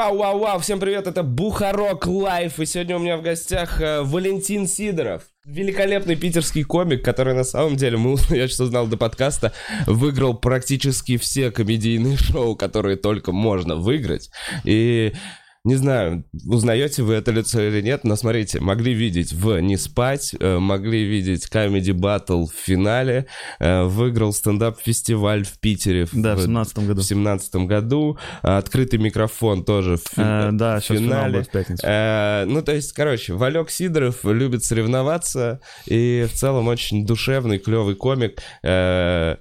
Пау, вау, вау, всем привет, это Бухарог Лайв, и сегодня у меня в гостях э, Валентин Сидоров. Великолепный питерский комик, который на самом деле, мы, я что знал до подкаста, выиграл практически все комедийные шоу, которые только можно выиграть. И не знаю, узнаете вы это лицо или нет, но смотрите, могли видеть в «Не спать», э, могли видеть Comedy Battle в финале, э, выиграл стендап-фестиваль в Питере в, Да, в 17 году. в 17 году, а, открытый микрофон тоже в, Э, да, в сейчас финал финале. в пятницу. Э, ну, то есть, короче, Валек Сидоров любит соревноваться и в целом очень душевный, клевый комик. Э,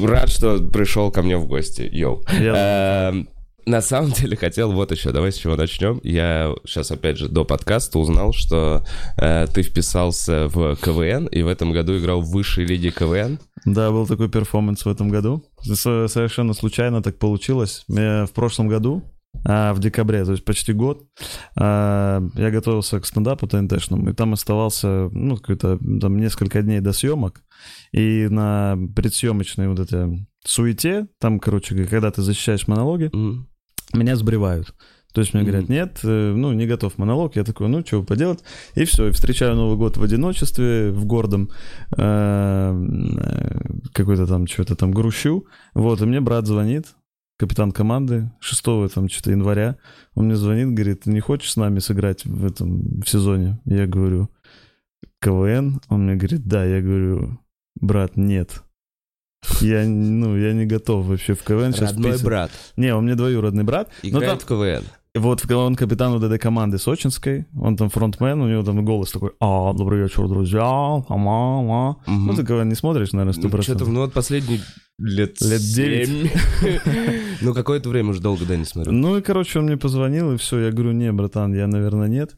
рад, что пришел ко мне в гости. Yo. Я- Эм, На самом деле хотел вот еще, давай с чего начнем. Я сейчас опять же до подкаста узнал, что э, ты вписался в КВН и в этом году играл в высшей лиге КВН. Да, был такой перформанс в этом году. Совершенно случайно так получилось. Я в прошлом году, а, в декабре, то есть почти год, а, я готовился к стендапу ТНТшному, и там оставался, ну, какой-то, там несколько дней до съемок, и на предсъемочной вот этой суете, там, короче, когда ты защищаешь монологи, М. меня сбривают. То есть мне говорят, нет, э, ну, не готов монолог. Я такой, ну, что поделать? И все, и встречаю Новый год в одиночестве, в гордом, э, э, какой-то там, что-то там грущу. Вот, и мне брат звонит, капитан команды, 6 там, что-то января. Он мне звонит, говорит, ты не хочешь с нами сыграть в этом в сезоне? Я говорю, КВН? Он мне говорит, да. Я говорю, брат, нет. Я, ну, я не готов вообще в КВН сейчас Родной вписываться». брат Не, он мне двоюродный брат. Но играет там- в КВН. вот он капитан этой команды сочинской, он там фронтмен, у него там голос такой, а, добрый вечер, друзья, ама, ама. Мгм. Ну, ты КВН не смотришь, наверное, сто Ну, что-то, ну, вот последние лет Лет семь. Ну, какое-то время уже долго, да, не смотрю. Ну, и, короче, он мне позвонил, и все, я говорю, не, братан, я, наверное, нет.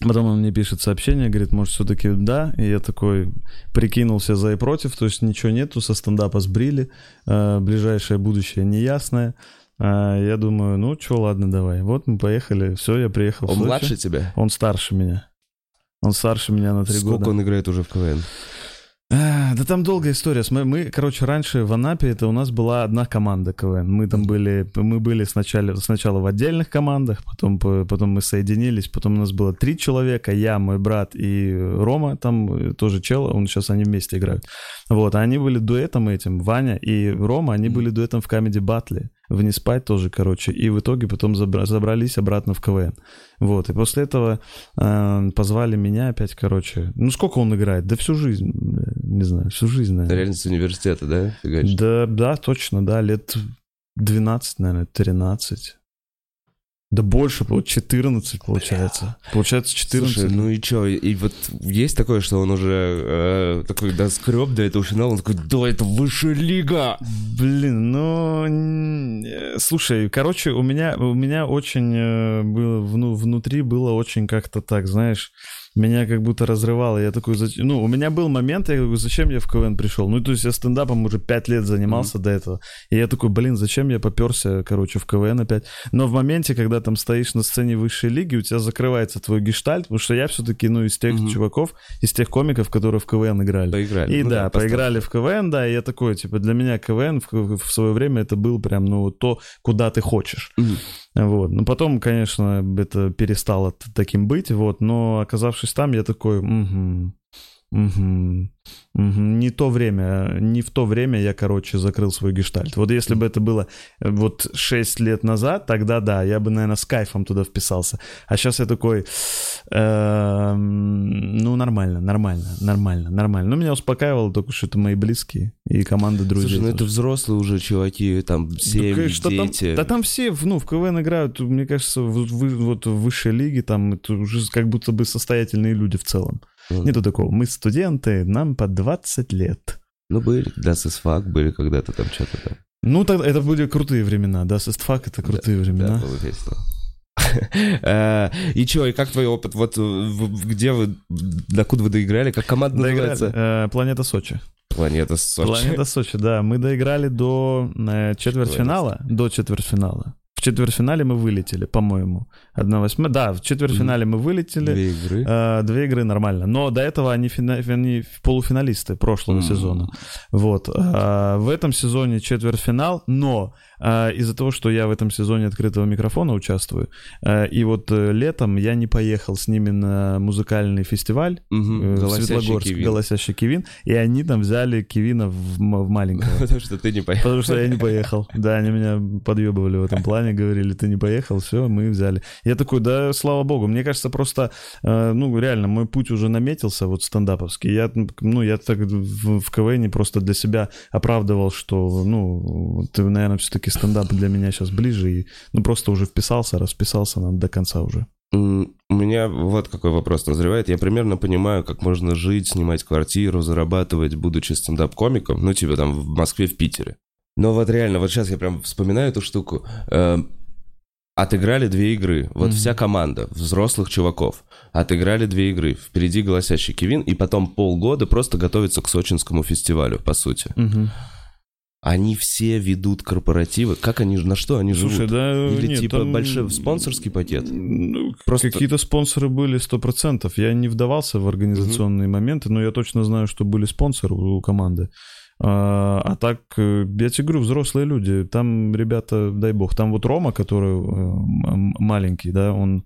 Потом он мне пишет сообщение, говорит, может, все-таки да. И я такой прикинулся за и против, то есть ничего нету, со стендапа сбрили, э, ближайшее будущее неясное. А я думаю, ну, что, ладно, давай. Вот мы поехали, все, я приехал Он младше тебя? Он старше меня. Он старше меня на три Сколько года. он играет уже в КВН? А, да там долгая история. Мы, мы, короче, раньше в Анапе это у нас была одна команда КВН. Мы там были, мы были сначала, сначала в отдельных командах, потом, по- потом мы соединились, потом у нас было три человека, я, мой брат и Рома, там э, тоже чел, он сейчас они вместе играют. Вот, а они были дуэтом этим, Ваня и Рома, они были дуэтом в Comedy Battle, в Не спать тоже, короче, и в итоге потом забра- забрались обратно в КВН. Вот, и после этого э, позвали меня опять, короче. Ну, сколько он играет? Да всю жизнь, не знаю, всю жизнь, наверное. Реально с университета, да? Да, да, точно, да, лет 12, наверное, 13. Да больше, вот 14 получается. Получается 14. Слушай, ну и чё, и вот есть такое, что он уже э, такой доскреб до этого финала, он такой, да, это высшая лига! Блин, ну, слушай, короче, у меня, у меня очень э, было, вну- внутри было очень как-то так, знаешь, меня как будто разрывало. Я такой, ну, у меня был момент, я говорю, зачем я в КВН пришел? Ну, то есть я стендапом уже пять лет занимался до этого. И я такой, блин, зачем я поперся, короче, в КВН опять? Но в моменте, когда там стоишь на сцене высшей лиги, у тебя закрывается твой гештальт, потому что я все-таки, ну, из тех Мгм. чуваков, из тех комиков, которые в КВН играли. Поиграли. И Ну да, поставь. поиграли в КВН, да, и я такой, типа, для меня КВН в, в свое время это был прям, ну, то, куда ты хочешь. Мгм. Вот. Ну, потом, конечно, это перестало таким быть, вот, но оказавшись там, я такой, угу, угу, не то время, не в то время я, короче, закрыл свой гештальт. Вот если бы это было э, вот 6 лет назад, тогда да, я бы, наверное, с кайфом туда вписался. А сейчас я такой, эм, ну, нормально, нормально, нормально, нормально. Ну, меня успокаивало только, что это мои близкие и команда друзей. Слушай, ну это взрослые уже чуваки, там, Да, там- дети. да там все, ну, в КВН играют, мне кажется, в- в- вот в высшей лиге там это уже как будто бы состоятельные люди в целом. Мгм. Нету такого, мы студенты, нам по 20 лет. Ну, были, да, ССФАК были когда-то там что-то там. Ну, тогда это были крутые времена, да, сестфак это крутые Да, времена. было весело. Э, И чё, и как твой опыт? Вот э, где вы, докуда вы доиграли? Как команда называется? Э, Планета Сочи. Планета Сочи. Планета Сочи, да. Мы доиграли до четвертьфинала. До четвертьфинала. В четвертьфинале мы вылетели, по-моему. Одна восьмая. Да, в четвертьфинале мы вылетели. Две игры. Э, две игры нормально. Но до этого они, фина... они полуфиналисты прошлого М. сезона. Вот. А, в этом сезоне четвертьфинал, но а, из-за того, что я в этом сезоне открытого микрофона участвую, а, и вот э, летом я не поехал с ними на музыкальный фестиваль Мгм. э, Голосящий Светлогорск, Кивин. «Голосящий Кивин», и они там взяли Кивина в, в маленького. Потому что ты не поехал. Потому что я не поехал. Да, они меня подъебывали в этом плане, говорили, ты не поехал, все, мы взяли. Я такой, да, слава богу. Мне кажется, просто, э, ну, реально, мой путь уже наметился, вот стендаповский. Я, ну, я так в, в КВН просто для себя оправдывал, что, ну, ты, наверное, все-таки стендап для меня сейчас ближе, и, ну, просто уже вписался, расписался нам до конца уже. У меня вот какой вопрос назревает. Я примерно понимаю, как можно жить, снимать квартиру, зарабатывать, будучи стендап-комиком. Ну, типа там в Москве, в Питере. Но вот реально, вот сейчас я прям вспоминаю эту штуку. Э, Отыграли две игры. Вот Мгм. вся команда взрослых чуваков отыграли две игры. Впереди голосящий Кевин, и потом полгода просто готовится к сочинскому фестивалю, по сути. Мгм. Они все ведут корпоративы. Как они, на что они Слушай, живут? да, Или нет, типа там- большой спонсорский пакет? Ну, Просто- Какие-то спонсоры были сто процентов. Я не вдавался в организационные моменты, но я точно знаю, что были спонсоры у команды. А, а так, э, я тебе говорю, взрослые люди. Там ребята, дай бог, там вот Рома, который э, маленький, да, он,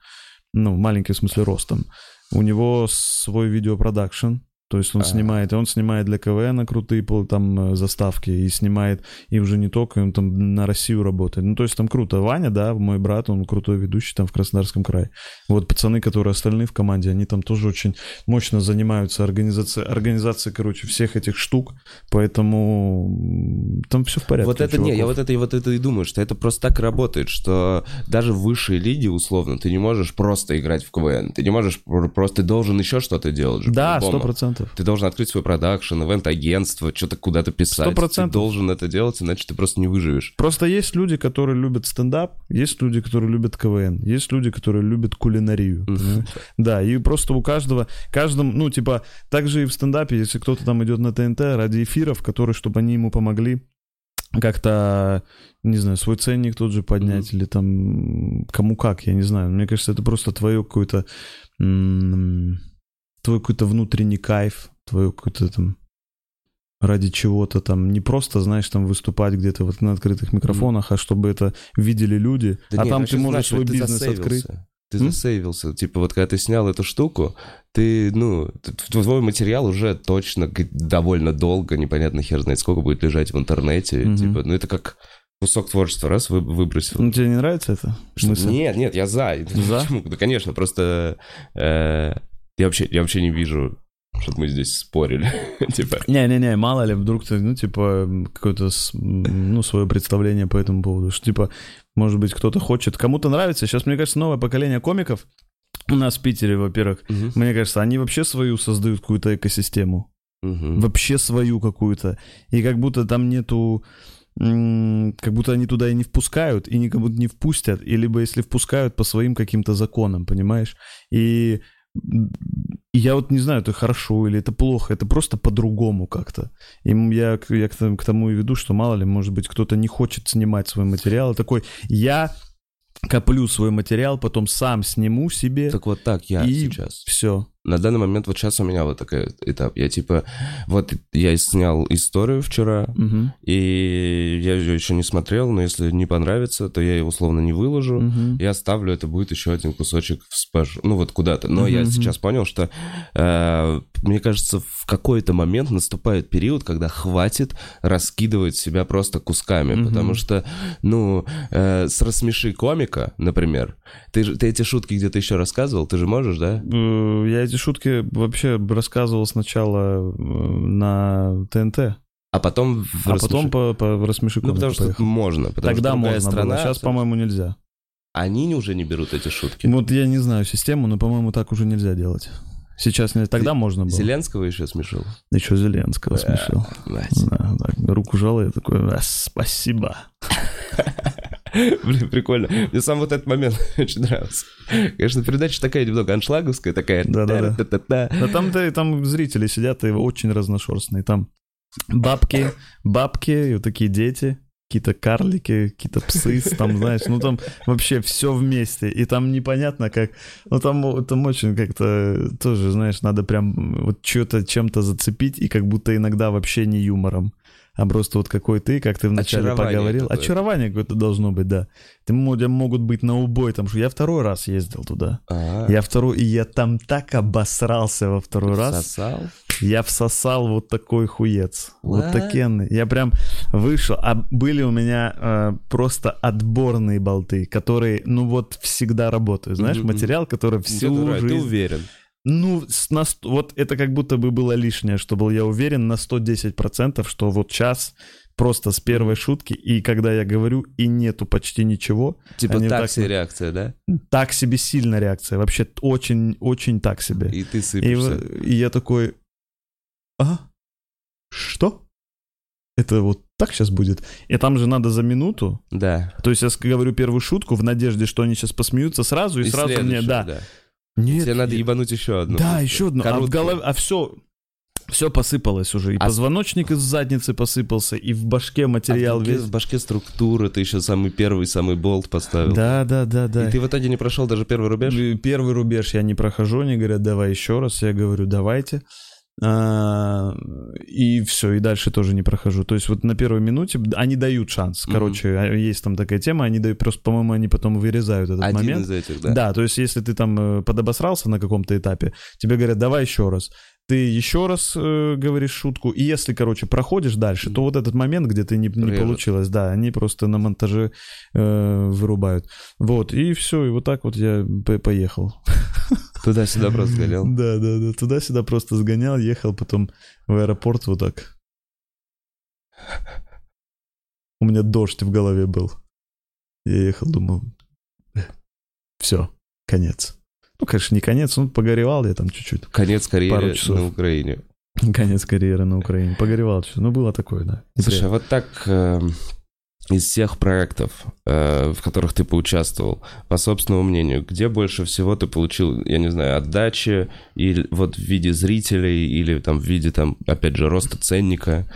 ну, маленький в смысле ростом. У него свой видеопродакшн. То есть он А. снимает, и он снимает для КВН крутые там э, заставки, и снимает, и уже не только, он там на Россию работает. Ну, то есть там круто. Ваня, да, мой брат, он крутой ведущий там в Краснодарском крае. Вот пацаны, которые остальные в команде, они там тоже очень мощно занимаются организацией, организацией, короче, всех этих штук, поэтому там все в порядке. Вот это не, я вот это и вот это и думаю, что это просто так работает, что даже в высшей лиге, условно, ты не можешь просто играть в КВН, ты не можешь пр- просто, ты должен еще что-то делать же. Да, сто процентов. Ты должен открыть свой продакшн, ивент-агентство, что-то куда-то писать. Сто Ты процентов. должен это делать, иначе ты просто не выживешь. Просто есть люди, которые любят стендап, есть люди, которые любят КВН, есть люди, которые любят кулинарию. Да, и просто у каждого, каждом, ну, типа, так же и в стендапе, если кто-то там идет на ТНТ ради эфиров, которые, чтобы они ему помогли как-то, не знаю, свой ценник тот же поднять, или там кому как, я не знаю. Мне кажется, это просто твое какое-то, м, твой какой-то внутренний кайф, твое какое-то там ради чего-то там, не просто, знаешь, там выступать где-то вот на открытых микрофонах, а чтобы это видели люди, Да а нет, там ты можешь знаешь, свой ты бизнес засейвился. открыть. Ты М? засейвился. Типа вот когда ты снял эту штуку, ты, ну, твой материал уже точно довольно долго, непонятно хер знает сколько будет лежать в интернете. Мгм. Типа, ну это как кусок творчества раз вы, выбросил. Ну, тебе не нравится это? Что- мысль? Нет, нет, я за. За? Да, конечно, просто э, я вообще, я вообще не вижу, чтобы мы здесь спорили. Типа, Не-не-не, мало ли, вдруг ты, ну, типа, какое-то, ну, свое представление по этому поводу, что, типа, может быть, кто-то хочет, кому-то нравится. Сейчас, мне кажется, новое поколение комиков у нас в Питере, во-первых, мгм, мне кажется, они вообще свою создают какую-то экосистему. мгм. Вообще свою какую-то. И как будто там нету... Как будто они туда и не впускают, и будто не впустят, и либо если впускают по своим каким-то законам, понимаешь? И я вот не знаю, это хорошо или это плохо, это просто по-другому как-то. И я, к- я к тому- к тому и веду, что мало ли, может быть, кто-то не хочет снимать свой материал, и такой, я коплю свой материал, потом сам сниму себе, Так вот так я и сейчас. все. На данный момент вот сейчас у меня вот такой этап. Я типа, вот я снял историю вчера, и я ее еще не смотрел, но если не понравится, то я ее условно не выложу. Я оставлю, это будет еще один кусочек в спэш, ну вот куда-то. Но я Мгм, сейчас понял, что э, мне кажется, в какой-то момент наступает период, когда хватит раскидывать себя просто кусками, Мгм. потому что, ну, э, с рассмеши комика, например, ты, ты эти шутки где-то еще рассказывал, ты же можешь, да? Э, Я эти шутки вообще рассказывал сначала на ТНТ, А потом в а потом по, по рассмеши Ну, потому что поехал. можно, потому Тогда что можно страна. было, сейчас, по-моему, нельзя. Они уже не берут эти шутки. Вот я не знаю систему, но, по-моему, так уже нельзя делать. Сейчас не, тогда можно было. Зеленского еще смешил. Еще Зеленского смешил. Да, руку жал, я такой, «А, спасибо. Блин, прикольно. Мне сам вот этот момент очень нравился. Конечно, передача такая немного аншлаговская, такая... Да-да-да. Да там, там зрители сидят и очень разношерстные. Там бабки, бабки, и вот такие дети, какие-то карлики, какие-то псы, там, знаешь, ну там вообще все вместе, и там непонятно как, ну там, там очень как-то тоже, знаешь, надо прям вот что-то чем-то зацепить, и как будто иногда вообще не юмором а просто вот какой ты, как ты вначале Очарование поговорил. какое-то. Очарование какое-то должно быть, да. Ты мо- могут быть на убой, там что я второй раз ездил туда. А, Я второй, и я там так обосрался во второй раз. сосал? Я всосал вот такой хуец. Вот What? такенный. Я прям вышел. А были у меня э, просто отборные болты, которые, ну вот, всегда работают. Знаешь, Мгм, материал, который всю Ты, ты жизнь... уверен? Ну, с- на вот это как будто бы было лишнее, что был я уверен на 110%, что вот сейчас просто с первой шутки, и когда я говорю, и нету почти ничего, Типа так так себе реакция, да? так себе сильная реакция. Вообще очень-очень так себе. И ты И, сыпешься. в- и я такой, а? Что? Это вот так сейчас будет? И там же надо за минуту. Да. То есть я говорю первую шутку в надежде, что они сейчас посмеются сразу, и, сразу мне, следующую, да. Нет, Тебе надо ебануть еще одну. Да, еще одну. А в голове, а все, все посыпалось уже. И А позвоночник из задницы посыпался, и в башке А в материал башке, весь. в башке структура, ты еще самый первый, самый болт поставил. Да, да, да, да. И ты в итоге не прошел даже первый рубеж? Первый рубеж я не прохожу, они говорят, давай еще раз. Я говорю, давайте. А, и все, и дальше тоже не прохожу. То есть вот на первой минуте они дают шанс. Короче, а, есть там такая тема, они дают, просто, по-моему, они потом вырезают этот Один момент. из этих, да? Да. то есть если ты там э, подобосрался на каком-то этапе, тебе говорят, давай еще раз. Ты еще раз э, говоришь шутку, и если, короче, проходишь дальше, то вот этот момент, где ты не, не получилось, да, они просто на монтаже э, вырубают. Вот, и все, и вот так вот я по- поехал. Туда-сюда просто гонял. Да, да, да, туда-сюда просто сгонял, ехал потом в аэропорт вот так. У меня дождь в голове был. Я ехал, думал, все, конец. Ну, конечно, не конец, ну, погоревал я там чуть-чуть. Конец карьеры на Украине. Конец карьеры на Украине. Погоревал чуть. Ну, было такое, да. Слушай, а вот так э, из всех проектов, э, в которых ты поучаствовал, по собственному мнению, где больше всего ты получил, я не знаю, отдачи, или вот в виде зрителей, или там в виде, там, опять же, роста ценника?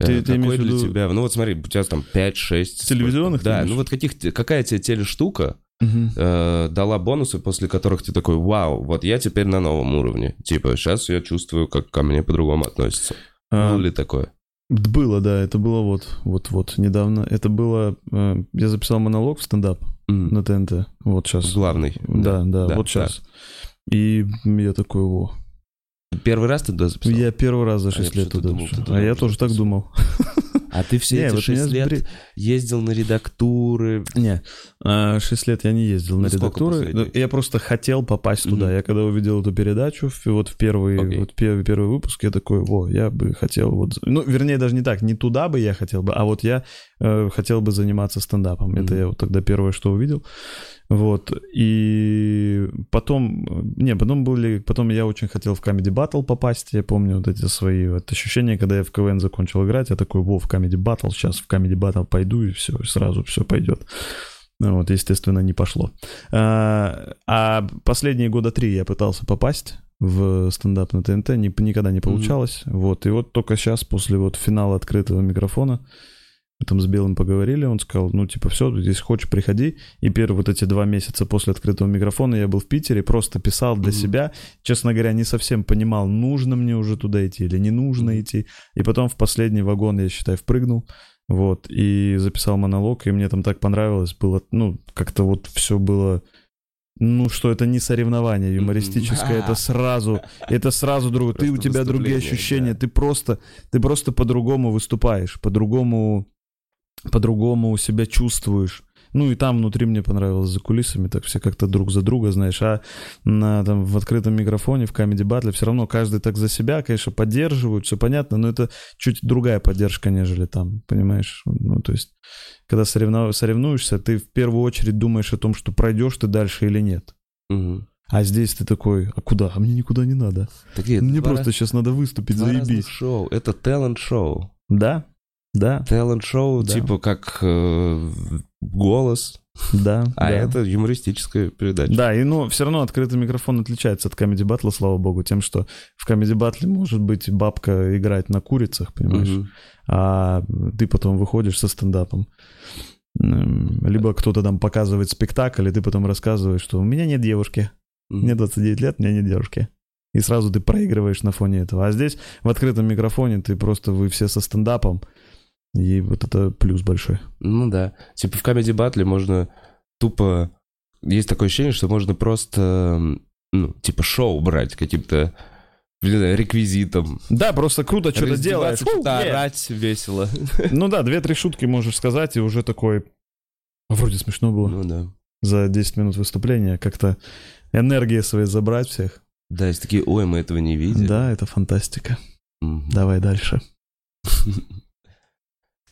Э, Ты- ты Какой в для виду тебя? Ну вот смотри, у тебя там 5-6... Телевизионных, ты Да, ну вот каких, какая тебе телештука Мгм. э, дала бонусы, после которых ты такой, вау, вот я теперь на новом уровне. Типа, сейчас я чувствую, как ко мне по-другому относятся. А, Было ли такое? Было, да, это было вот, вот, вот, недавно. Это было, э, я записал монолог в стендап М, на ТНТ, вот сейчас. Главный. Да, да, да, вот сейчас. И я такой, во. Первый раз ты туда записал? Я первый раз за А 6 я лет туда думал, туда А я тоже так думал. А ты все Не, эти вот меня 6 лет сбри- ездил на редактуры. Не, 6 лет я не ездил Ну, на редактуры. Ну, Я просто хотел попасть туда. Я когда увидел эту передачу, вот в первый, вот пе- первый выпуск, я такой, о, я бы хотел вот... Ну, вернее, даже не так, не туда бы я хотел бы, а вот я э, хотел бы заниматься стендапом. Это я вот тогда первое, что увидел. Вот, и потом, не, потом были, потом я очень хотел в Comedy Battle попасть, я помню вот эти свои вот ощущения, когда я в КВН закончил играть, я такой, во, в Comedy Battle, сейчас в Comedy Battle пойду, и все, сразу все пойдет. Ну Вот, естественно, не пошло. А, а последние года три я пытался попасть в стендап на ТНТ, не, никогда не получалось. Вот, и вот только сейчас, после вот финала открытого микрофона, там с Белым поговорили, он сказал, ну, типа, все, если хочешь, приходи. И первые вот эти два месяца после открытого микрофона я был в Питере, просто писал для Мгм. себя. Честно говоря, не совсем понимал, нужно мне уже туда идти или не нужно Мгм. идти. И потом в последний вагон, я считаю, впрыгнул. Вот, и записал монолог, и мне там так понравилось, было, ну, как-то вот все было, ну, что это не соревнование юмористическое, это сразу, это сразу другое, ты, у тебя другие ощущения, да. ты просто, ты просто по-другому выступаешь, по-другому, по-другому себя чувствуешь. Ну и там внутри мне понравилось за кулисами, так все как-то друг за друга, знаешь, а на, там, в открытом микрофоне, в Comedy Battle все равно каждый так за себя, конечно, поддерживают, все понятно, но это чуть другая поддержка, нежели там, понимаешь? Ну, то есть, когда соревнов... соревнуешься, ты в первую очередь думаешь о том, что пройдешь ты дальше или нет. А здесь ты такой, а куда? А мне никуда не надо. Такие Мне два просто сейчас надо выступить, заебись. шоу. Это талант-шоу. Да, да. Талант-шоу, Да. типа как э, голос. Да. А да. это юмористическая передача. Да, и ну, все равно открытый микрофон отличается от Comedy Battle, слава богу, тем, что в Comedy Battle может быть бабка играть на курицах, понимаешь, Мгм. а ты потом выходишь со стендапом. М, Либо кто-то там показывает спектакль, и ты потом рассказываешь, что у меня нет девушки, Мгм. мне 29 лет, у меня нет девушки. И сразу ты проигрываешь на фоне этого. А здесь в открытом микрофоне ты просто, вы все со стендапом, и вот это плюс большой. Ну да. Типа в Comedy Battle можно тупо... Есть такое ощущение, что можно просто, м, ну, типа шоу брать каким-то, знаю, реквизитом. Да, просто круто что-то делаешь. Что-то орать весело. Ну да, две-три шутки можешь сказать, и уже такой... «А Вроде смешно было. Ну да. За 10 минут выступления как-то энергии свои забрать всех. Да, есть такие, ой, мы этого не видели. Да, это фантастика. Мгм. Давай дальше.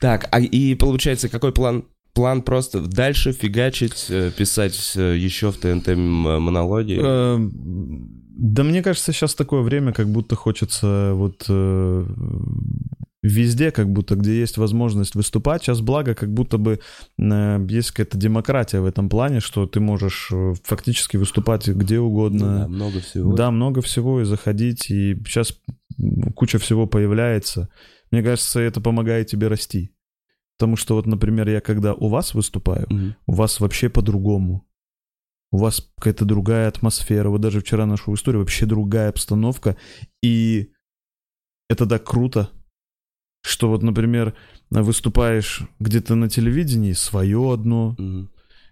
Так, а и получается, какой план? План просто дальше фигачить, э, писать э, еще в ТНТ м- монологи. Да мне кажется, сейчас такое время, как будто хочется вот э, везде, как будто где есть возможность выступать. Сейчас благо, как будто бы э, есть какая-то демократия в этом плане, что ты можешь э, фактически выступать где угодно. да, много всего. Да, много всего и заходить, и сейчас куча всего появляется. Мне кажется, это помогает тебе расти. Потому что вот, например, я когда у вас выступаю, Мгм. у вас вообще по-другому. У вас какая-то другая атмосфера. Вот даже вчера нашу историю, вообще другая обстановка. И это так круто, что вот, например, выступаешь где-то на телевидении, свое одно, Мгм.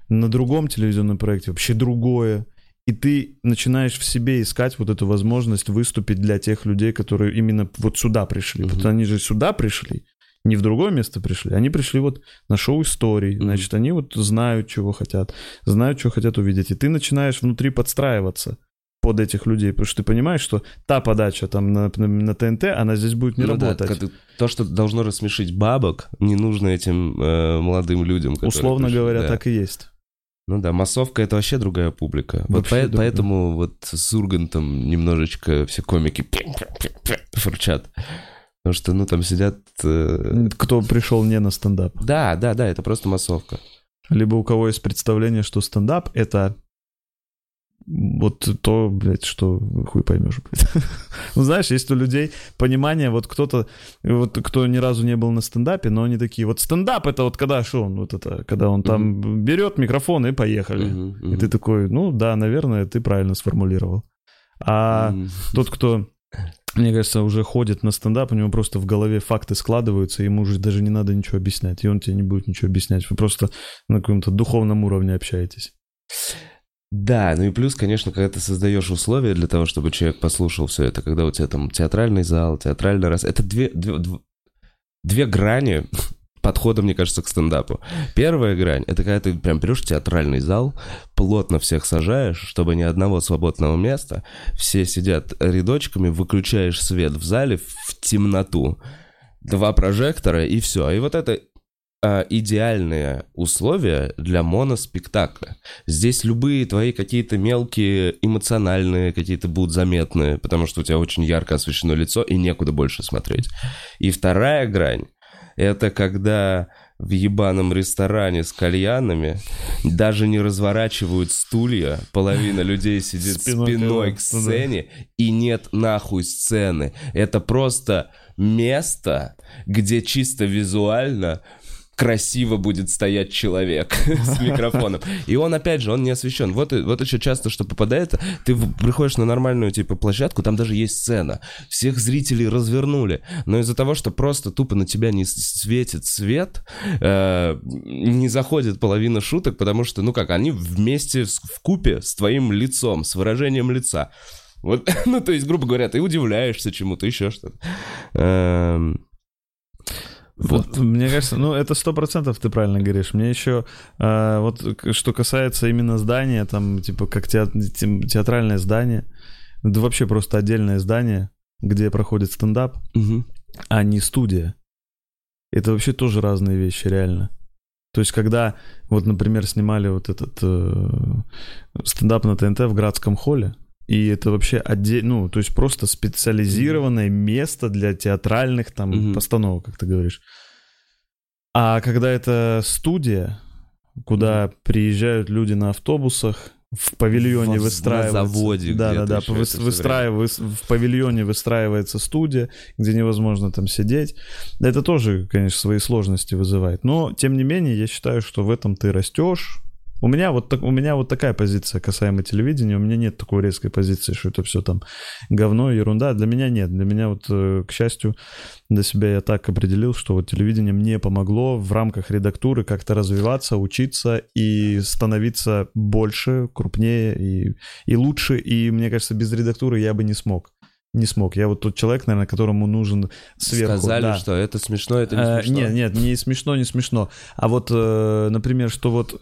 на другом телевизионном проекте вообще другое. И ты начинаешь в себе искать вот эту возможность выступить для тех людей, которые именно вот сюда пришли. Мгм. Потому они же сюда пришли, не в другое место пришли. Они пришли вот на шоу историй. Мгм. Значит, они вот знают, чего хотят, знают, что хотят увидеть. И ты начинаешь внутри подстраиваться под этих людей, потому что ты понимаешь, что та подача там на, на- на ТНТ, она здесь будет не Ну да, работать. когда- то, что должно рассмешить бабок, не нужно этим э, молодым людям. Условно пришли, говоря, да. так и есть. Ну да, массовка это вообще другая публика. Вот Вообще по- другая. поэтому вот с Ургантом немножечко все комики фурчат. Потому что, ну, там сидят... э, Кто пришел не на стендап. Да, да, да, это просто массовка. Либо у кого есть представление, что стендап — это вот то, блядь, что хуй поймешь, блядь. Ну, знаешь, есть у людей понимание, вот кто-то, вот кто ни разу не был на стендапе, но они такие, вот стендап — это вот когда, что он, вот это, когда он там берет микрофон и поехали. Мгм, И мгм. ты такой, ну да, наверное, ты правильно сформулировал. А М, тот, кто, мне кажется, уже ходит на стендап, у него просто в голове факты складываются, ему уже даже не надо ничего объяснять, и он тебе не будет ничего объяснять. Вы просто на каком-то духовном уровне общаетесь. Да, ну и плюс, конечно, когда ты создаешь условия для того, чтобы человек послушал все это, когда у тебя там театральный зал, театральный раз, это две, две, дв- две грани подхода, мне кажется, к стендапу. Первая грань — это когда ты прям берешь театральный зал, плотно всех сажаешь, чтобы ни одного свободного места, все сидят рядочками, выключаешь свет в зале в темноту, два прожектора и все. И вот это идеальные условия для моноспектакля. Здесь любые твои какие-то мелкие эмоциональные какие-то будут заметны, потому что у тебя очень ярко освещено лицо и некуда больше смотреть. И вторая грань — это когда в ебаном ресторане с кальянами даже не разворачивают стулья, половина людей сидит Спиной спиной, к сцене, и нет нахуй сцены. Это просто место, где чисто визуально красиво будет стоять человек с микрофоном. И он, опять же, он не освещен. Вот, вот еще часто, что попадает, ты приходишь на нормальную, типа, площадку, там даже есть сцена. Всех зрителей развернули. Но из-за того, что просто тупо на тебя не светит свет, э, не заходит половина шуток, потому что, ну как, они вместе, в купе с твоим лицом, с выражением лица. Вот, ну, то есть, грубо говоря, ты удивляешься чему-то, еще что-то. Эм, Вот. Мне кажется, ну это сто процентов ты правильно говоришь. Мне еще э, вот к- что касается именно здания, там типа как теат- те- театральное здание, да вообще просто отдельное здание, где проходит стендап, мгм. а не студия. Это вообще тоже разные вещи, реально. То есть, когда, вот, например, снимали вот этот э, стендап на ТНТ в Градском холле, и это вообще отдельно, ну, то есть просто специализированное место для театральных там Мгм. постановок, как ты говоришь. А когда это студия, куда приезжают люди на автобусах, в павильоне Во- выстраивается... на заводе да, да, да, вы- в павильоне выстраивается студия, где невозможно там сидеть. Это тоже, конечно, свои сложности вызывает. Но, тем не менее, я считаю, что в этом ты растешь. У меня вот, так, у меня вот такая позиция касаемо телевидения. У меня нет такой резкой позиции, что это все там говно, ерунда. Для меня нет. Для меня вот, э, к счастью, для себя я так определил, что вот телевидение мне помогло в рамках редактуры как-то развиваться, учиться и становиться больше, крупнее и, и лучше. И мне кажется, без редактуры я бы не смог. Не смог. Я вот тот человек, наверное, которому нужен сверху. Сказали, да. что это смешно, это не Э, смешно. Нет, нет, не смешно, не смешно. А вот, э, например, что вот...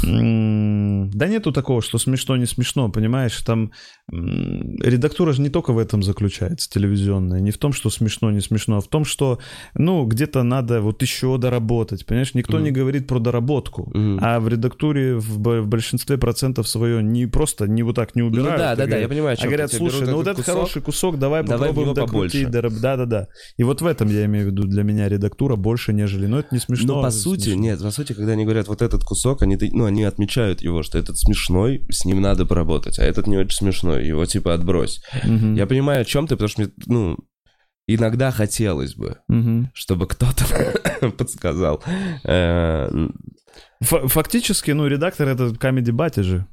Да нету такого, что смешно, не смешно, понимаешь? Там редактура же не только в этом заключается, телевизионная. Не в том, что смешно, не смешно, а в том, что, ну, где-то надо вот еще доработать, понимаешь? Никто не говорит про доработку. А в редактуре в, большинстве процентов свое не просто, не вот так не Ну убирают. да, а да, да, говорят, я понимаю, а говорят, слушай, ну вот этот кусок, хороший кусок, давай, попробуем докрутить. побольше. Да, да, да. И вот в этом я имею в виду для меня редактура больше, нежели. Но это не смешно. Но по сути, смешно. нет, по сути, когда они говорят вот этот кусок, они, ну, они отмечают его, что этот смешной, с ним надо поработать, а этот не очень смешной, его типа отбрось. Мгм. Я понимаю, о чем ты, потому что мне, ну, иногда хотелось бы, Мгм. чтобы кто-то подсказал. Э, Ф- Фактически, ну, редактор это комедий бати же.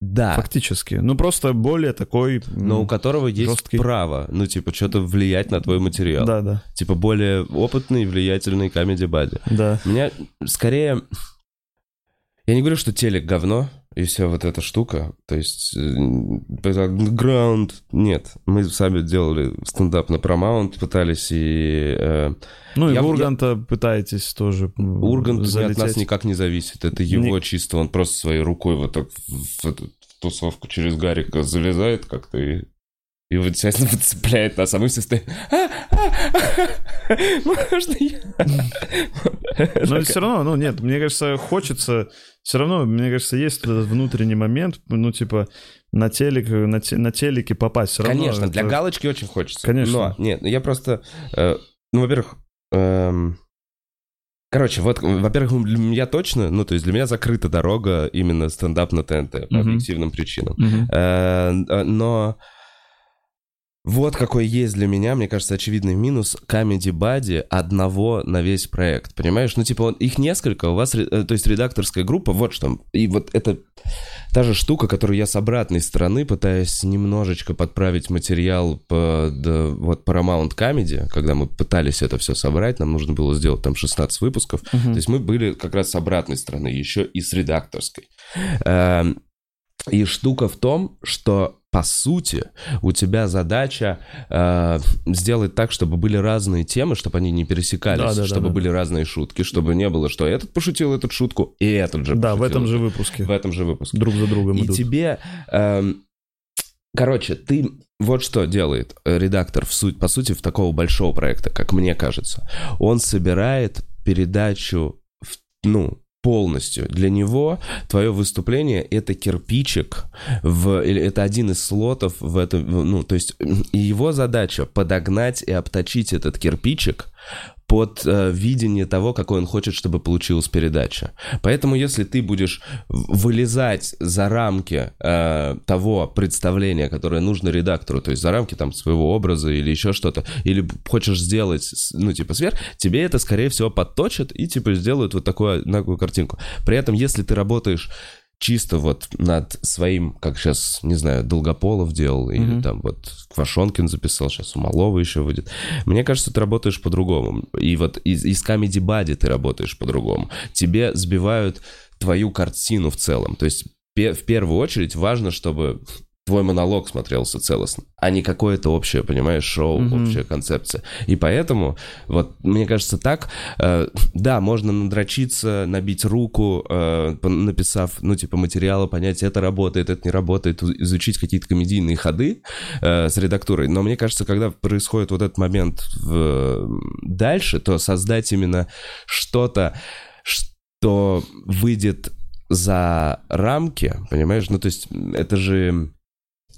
Да, Фактически. Ну, просто более такой... но у которого есть жесткий. право, ну, типа, что-то влиять на твой материал. Да, да, Типа, более опытный влиятельный комедий бади. да. Меня скорее... Я не говорю, что телек говно и вся вот эта штука. То есть э, это underground. Нет. Мы сами делали стендап на Paramount, пытались и... э, Ну, и Я- в Урганта пытаетесь тоже Ургант от залететь. нас никак не зависит. Это его чисто. Он просто своей рукой вот так в эту тусовку через Гарика залезает как-то и... И вот, естественно, выцепляет нас, а мы все стоим... «А, а, а, Можно я? Но все равно, ну нет, мне кажется, хочется, все равно, мне кажется, есть этот внутренний момент, ну типа на телек, на, те- на телеке попасть. Все равно Конечно, для это- галочки очень хочется. Конечно. Но, нет, ну я просто... э, ну, во-первых... эм, Короче, вот, во-первых, для меня точно, ну, то есть для меня закрыта дорога именно стендап на ТНТ по объективным причинам. Э, но вот какой есть для меня, мне кажется, очевидный минус Comedy Buddy одного на весь проект, понимаешь? Ну, типа, он- их несколько, у вас, э, то есть редакторская группа, вот что, и вот это та же штука, которую я с обратной стороны пытаюсь немножечко подправить материал под э, вот Paramount Comedy, когда мы пытались это все собрать, нам нужно было сделать там 16 выпусков, Мгм. то есть мы были как раз с обратной стороны, еще и с редакторской. И штука в том, что по сути у тебя задача э, сделать так, чтобы были разные темы, чтобы они не пересекались, Да, да, да, чтобы да. были разные шутки, чтобы не было, что этот пошутил эту шутку, и этот же Да, в этом же выпуске. в этом же выпуске. Друг за другом И идут. тебе, эм, короче, ты вот что делает э, редактор в суть, по сути, в такого большого проекта, как мне кажется. Он собирает передачу, в- ну, полностью. Для него твое выступление это кирпичик в или это один из слотов в этом, ну то есть его задача подогнать и обточить этот кирпичик под э, видение того, какой он хочет, чтобы получилась передача. Поэтому, если ты будешь вылезать за рамки э, того представления, которое нужно редактору, то есть за рамки там своего образа или еще что-то, или хочешь сделать, ну, типа, сверх, тебе это, скорее всего, подточат и, типа, сделают вот такую одинаковую картинку. При этом, если ты работаешь чисто вот над своим, как сейчас, не знаю, Долгополов делал, или Мгм. там вот Квашонкин записал, сейчас Умалова еще выйдет. Мне кажется, ты работаешь по-другому. И вот из, из Comedy Buddy ты работаешь по-другому. Тебе сбивают твою картину в целом. То есть в первую очередь важно, чтобы твой монолог смотрелся целостно, а не какое-то общее, понимаешь, шоу, Мгм. общая концепция. И поэтому, вот, мне кажется, так, э, да, можно надрочиться, набить руку, э, написав, ну, типа, материала, понять, это работает, это не работает, изучить какие-то комедийные ходы э, с редактурой. Но мне кажется, когда происходит вот этот момент в- дальше, то создать именно что-то, что выйдет за рамки, понимаешь? Ну, то есть это же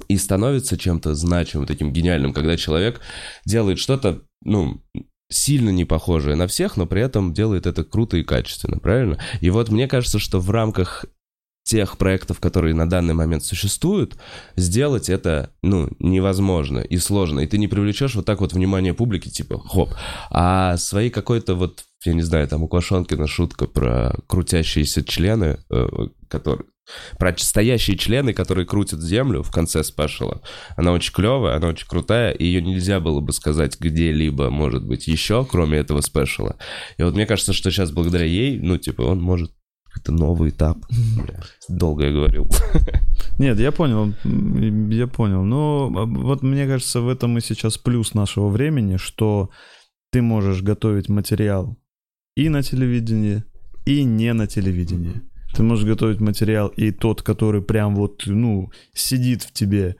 и становится чем-то значимым, таким гениальным, когда человек делает что-то, ну, сильно не похожее на всех, но при этом делает это круто и качественно, правильно? И вот мне кажется, что в рамках тех проектов, которые на данный момент существуют, сделать это, ну, невозможно и сложно. И ты не привлечешь вот так вот внимание публики, типа, хоп. А свои какой-то вот, я не знаю, там у Квашонкина шутка про крутящиеся члены, э, которые про стоящие члены, которые крутят землю в конце спешала. Она очень клевая, она очень крутая, и ее нельзя было бы сказать где-либо, может быть, еще, кроме этого спешала. И вот мне кажется, что сейчас благодаря ей, ну, типа, он может это новый этап. Долго я говорил. Нет, я понял, я понял. Но вот мне кажется, в этом и сейчас плюс нашего времени, что ты можешь готовить материал и на телевидении, и не на телевидении. Ты можешь готовить материал и тот, который прям вот, ну, сидит в тебе,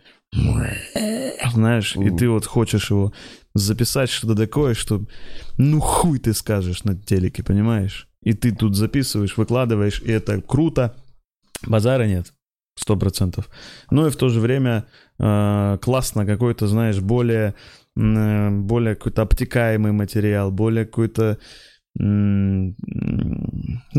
знаешь, и ты вот хочешь его записать что-то такое, что, ну, хуй ты скажешь на телеке, понимаешь? И ты тут записываешь, выкладываешь, и это круто. Базара нет, сто процентов. Ну и в то же время э, классно какой-то, знаешь, более, э, более какой-то обтекаемый материал, более какой-то ну,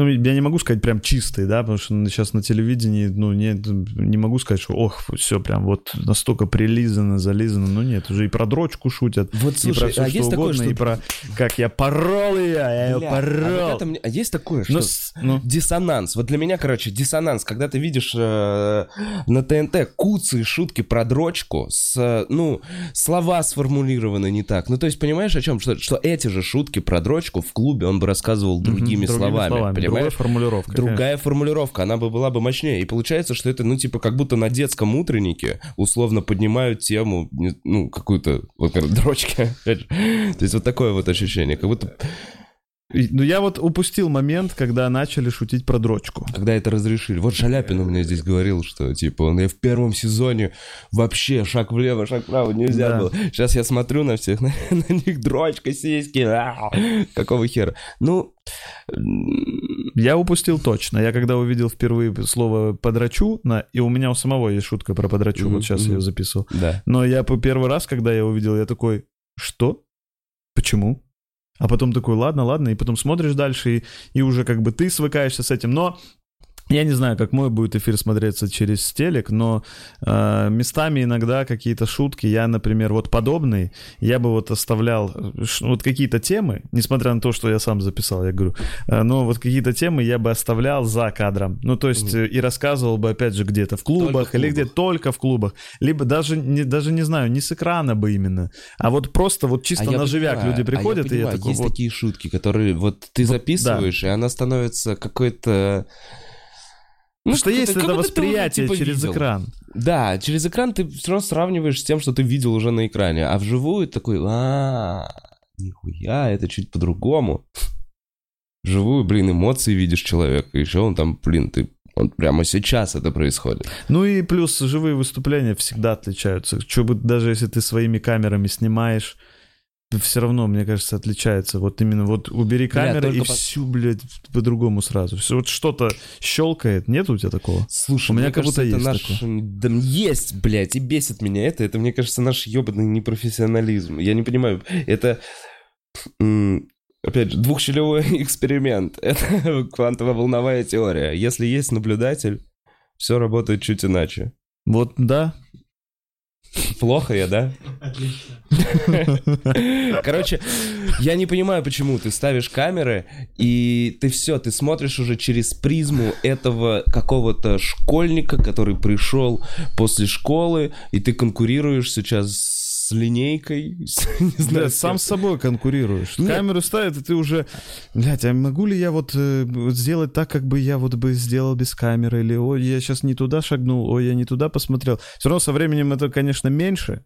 я не могу сказать прям чистый, да, потому что сейчас на телевидении, ну, нет, не могу сказать, что, ох, все прям вот настолько прилизано, зализано, ну, нет, уже и про дрочку шутят, вот, слушай, и про все, а что есть угодно, такое, что... и про как я порол ее, я ее Бля, порол. А, вот это мне- а есть такое, что Ну, ну. диссонанс. Вот для меня, короче, диссонанс, когда ты видишь э, на ТНТ куцы и шутки про дрочку, с, ну, слова сформулированы не так. Ну, то есть, понимаешь, о чем? Что, что эти же шутки про дрочку в клубе он бы рассказывал другими, словами, другой понимаешь? формулировкой. Другая формулировка, она бы была бы мощнее. И получается, что это, ну, типа, как будто на детском утреннике условно поднимают тему, ну, какую-то, вот, дрочки. То есть вот такое вот ощущение, как будто, Ну, я вот упустил момент, когда начали шутить про дрочку. когда это разрешили. Вот Шаляпин у меня здесь говорил, что, типа, он я в первом сезоне вообще шаг влево, шаг вправо нельзя Да. было. Сейчас я смотрю на всех, на, на них дрочка, сиськи, а, какого хера. Ну, Я упустил точно. Я когда увидел впервые слово «подрачу», на... и у меня у самого есть шутка про «подрачу», Мгм, вот сейчас я мгм. ее записывал. да. Но я по первый раз, когда я увидел, я такой, что? Почему? А потом такой, ладно, ладно, и потом смотришь дальше, и, и уже как бы ты свыкаешься с этим. Но я не знаю, как мой будет эфир смотреться через телек, но э, местами иногда какие-то шутки, я, например, вот подобные, я бы вот оставлял э, вот какие-то темы, несмотря на то, что я сам записал, я говорю, э, но вот какие-то темы я бы оставлял за кадром. Ну, то есть э, и рассказывал бы, опять же, где-то в клубах в или клубах. где только в клубах, либо даже не, даже не знаю, не с экрана бы именно, а вот просто вот чисто А на живяк понимаю, люди а я приходят, и я понимаю, такой, есть вот, такие шутки, которые вот ты записываешь, и она становится какой-то... Потому что есть это уже, восприятие типа, через видел. экран. Да, через экран ты все равно сравниваешь с тем, что ты видел уже на экране, а вживую такой, а, нихуя, это чуть по-другому. Вживую, блин, эмоции видишь человека, еще он там, блин, ты он прямо сейчас это происходит. Ну и плюс живые выступления всегда отличаются. Что бы даже если ты своими камерами снимаешь, все равно, мне кажется, отличается. Вот именно вот убери Бля, камеры и только по- всю, блядь, по-другому сразу. Все, вот что-то щелкает. Нет у тебя такого? Слушай, У меня мне как кажется, будто это есть наш... Да есть, блядь, и бесит меня это. Это, мне кажется, наш ебаный непрофессионализм. Я не понимаю, это... Опять же, двухщелевой эксперимент. Это квантово-волновая теория. Если есть наблюдатель, все работает чуть иначе. Вот да. Плохо я, да? Короче, я не понимаю, почему ты ставишь камеры, и ты все, ты смотришь уже через призму этого какого-то школьника, который пришел после школы, и ты конкурируешь сейчас с линейкой. Не знаю, Да, с сам с собой конкурируешь. Нет. Камеру ставят, и ты уже... Блядь, а могу ли я вот э, сделать так, как бы я вот бы сделал без камеры? Или, ой, я сейчас не туда шагнул, ой, я не туда посмотрел. Все равно со временем это, конечно, меньше.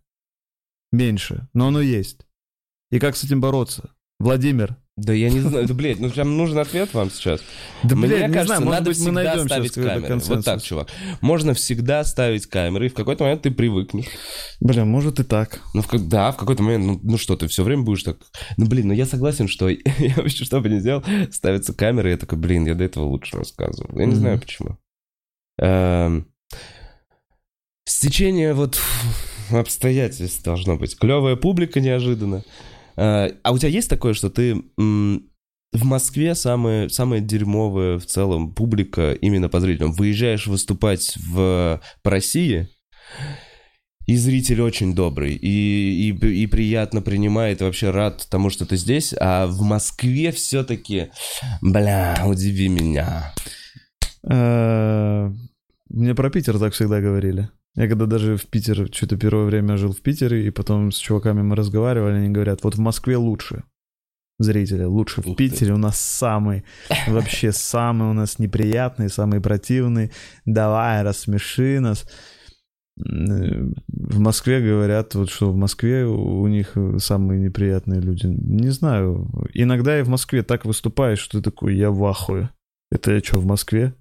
Меньше, но оно есть. И как с этим бороться? Владимир. Да я не знаю, да, блядь, ну прям нужен ответ вам сейчас. Да, Мне блядь, не кажется, знаю, надо быть, мы всегда найдем ставить камеры. Вот так, чувак. Можно всегда ставить камеры, и в какой-то момент ты привыкнешь. Бля, может и так. Ну, в, да, в какой-то момент, ну, ну что, ты все время будешь так... Ну, блин, ну я согласен, что я вообще что бы ни сделал, ставится камера, и я такой, блин, я до этого лучше рассказывал. Я не знаю, почему. Эм, Стечение вот обстоятельств должно быть. Клевая публика неожиданно. Э, А у тебя есть такое, что ты в Москве самая, самая дерьмовая в целом публика именно по зрителям? Выезжаешь выступать в, по России, и зритель очень добрый, и, и, и приятно принимает, и вообще рад тому, что ты здесь, а в Москве все-таки, бля, удиви меня. Э, Мне про Питер так всегда говорили. Я когда даже в Питер, что-то первое время жил в Питере, и потом с чуваками мы разговаривали, они говорят, вот в Москве лучше зрители, лучше в Ух ты. Питере у нас самый, вообще самый у нас неприятный, самый противный, давай, рассмеши нас. М, В Москве говорят, вот что в Москве у них самые неприятные люди. Не знаю, иногда и в Москве так выступаешь, что ты такой, я в ахуе. Это я что, в Москве?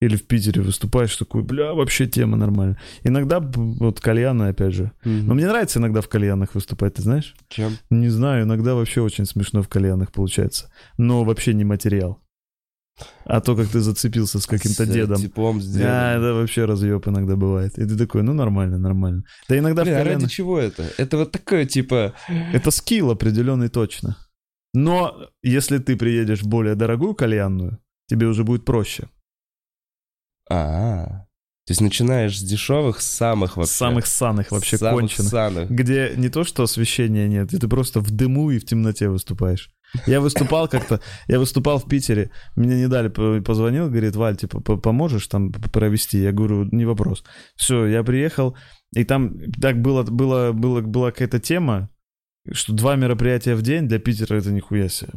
Или в Питере выступаешь, такой, бля, вообще тема нормальная. Иногда вот кальяны, опять же. Но мне нравится иногда в кальянах выступать, ты знаешь? Чем? Не знаю, иногда вообще очень смешно в кальянах получается. Но вообще не материал. А то, как ты зацепился с каким-то С дедом. Теплом, с дедом. А, это вообще разъеб иногда бывает. И ты такой, ну нормально, нормально. Да иногда Бля, в а ради кальянах... чего это? Это вот такое, типа... Это скилл определенный точно. Но если ты приедешь в более дорогую кальянную, тебе уже будет проще. А, то есть начинаешь с дешевых, самых вообще. Самых саных вообще самых конченых. саных. Где не то, что освещения нет, и ты просто в дыму и в темноте выступаешь. Я выступал как-то, я выступал в Питере, мне не дали, позвонил, говорит, Валь, типа, поможешь там провести? Я говорю, не вопрос. Все, я приехал, и там так было, было, было, была какая-то тема, что два мероприятия в день для Питера это нихуя себе.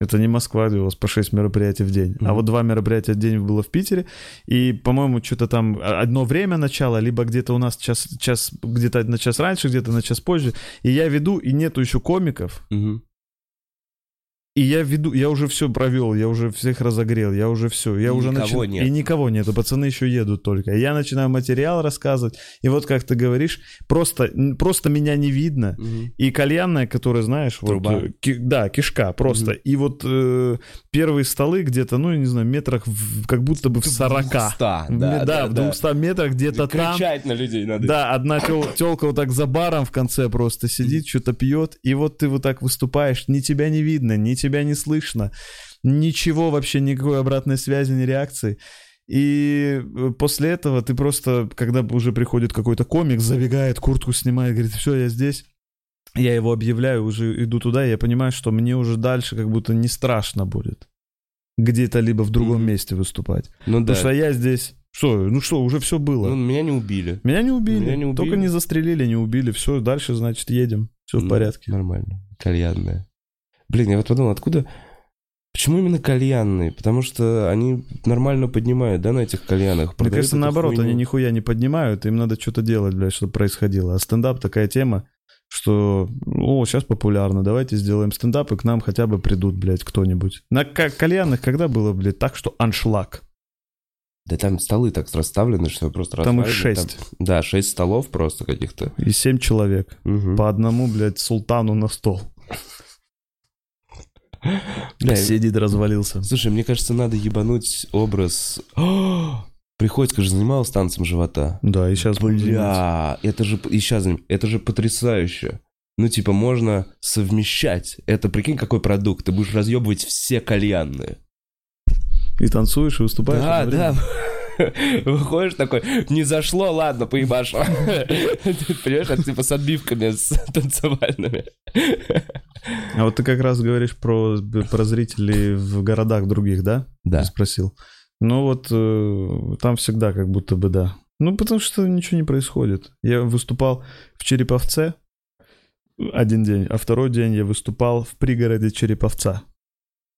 Это не Москва, где у вас по 6 мероприятий в день. А Мгм. вот два мероприятия в день было в Питере. И, по-моему, что-то там а, одно время начало, либо где-то у нас час, час где-то на час раньше, где-то на час позже. И я веду, и нету еще комиков. Мгм. И я веду, я уже все провел, я уже всех разогрел, я уже все, я И уже никого начи- нет. И никого нету, пацаны еще едут только. Я начинаю материал рассказывать, и вот как ты говоришь, просто, просто меня не видно. Мгм. И кальянная, которая, знаешь, вот, Труба. э, ки- да, кишка просто. И вот э, первые столы где-то, ну, я не знаю, метрах в- как будто бы в 40. 200, да, да, да, в да. 200 метрах где-то там. Кричать на людей надо. Да, одна телка вот так за баром в конце просто сидит, что-то пьет, и вот ты вот так выступаешь, ни тебя не видно, ни тебя не слышно, ничего вообще, никакой обратной связи, ни реакции. И э, после этого ты просто, когда уже приходит какой-то комик, забегает, куртку снимает, говорит, все, я здесь. Я его объявляю, уже иду туда, и я понимаю, что мне уже дальше как будто не страшно будет где-то либо в другом Мгм. месте выступать. Ну да. Потому что я здесь... Что, ну что, уже все было. Ну, меня не убили. Меня не убили. Меня не убили. Только не застрелили, не убили. Все, дальше, значит, едем. Все в Ну, порядке. Нормально. Кальянная. Блин, я вот подумал, откуда... Почему именно кальянные? Потому что они нормально поднимают, да, на этих кальянах? Мне кажется, наоборот, хуйню. они нихуя не поднимают, им надо что-то делать, блядь, чтобы происходило. А стендап такая тема, что, о, сейчас популярно, давайте сделаем стендап, и к нам хотя бы придут, блядь, кто-нибудь. На ка- кальянах когда было, блядь, так, что аншлаг? Да там столы так расставлены, что просто Там их шесть. Да, шесть столов просто каких-то. И семь человек. Мгм. По одному, блядь, султану на стол. Сидит, развалился. Слушай, мне кажется, надо ебануть образ... Приходько же занималась танцем живота. Да, и сейчас Бля, это же... И сейчас, это же потрясающе. Ну, типа, можно совмещать. Это, прикинь, какой продукт. Ты будешь разъебывать все кальянные. И танцуешь, и выступаешь. Да, да. Выходишь такой, не зашло, ладно, поебашу. Ты Понимаешь, это типа с отбивками, с танцевальными. А вот ты как раз говоришь про, про зрителей в городах других, да? Да. Ты спросил. Ну вот э, там всегда как будто бы да. Ну потому что ничего не происходит. Я выступал в Череповце один день, а второй день я выступал в пригороде Череповца.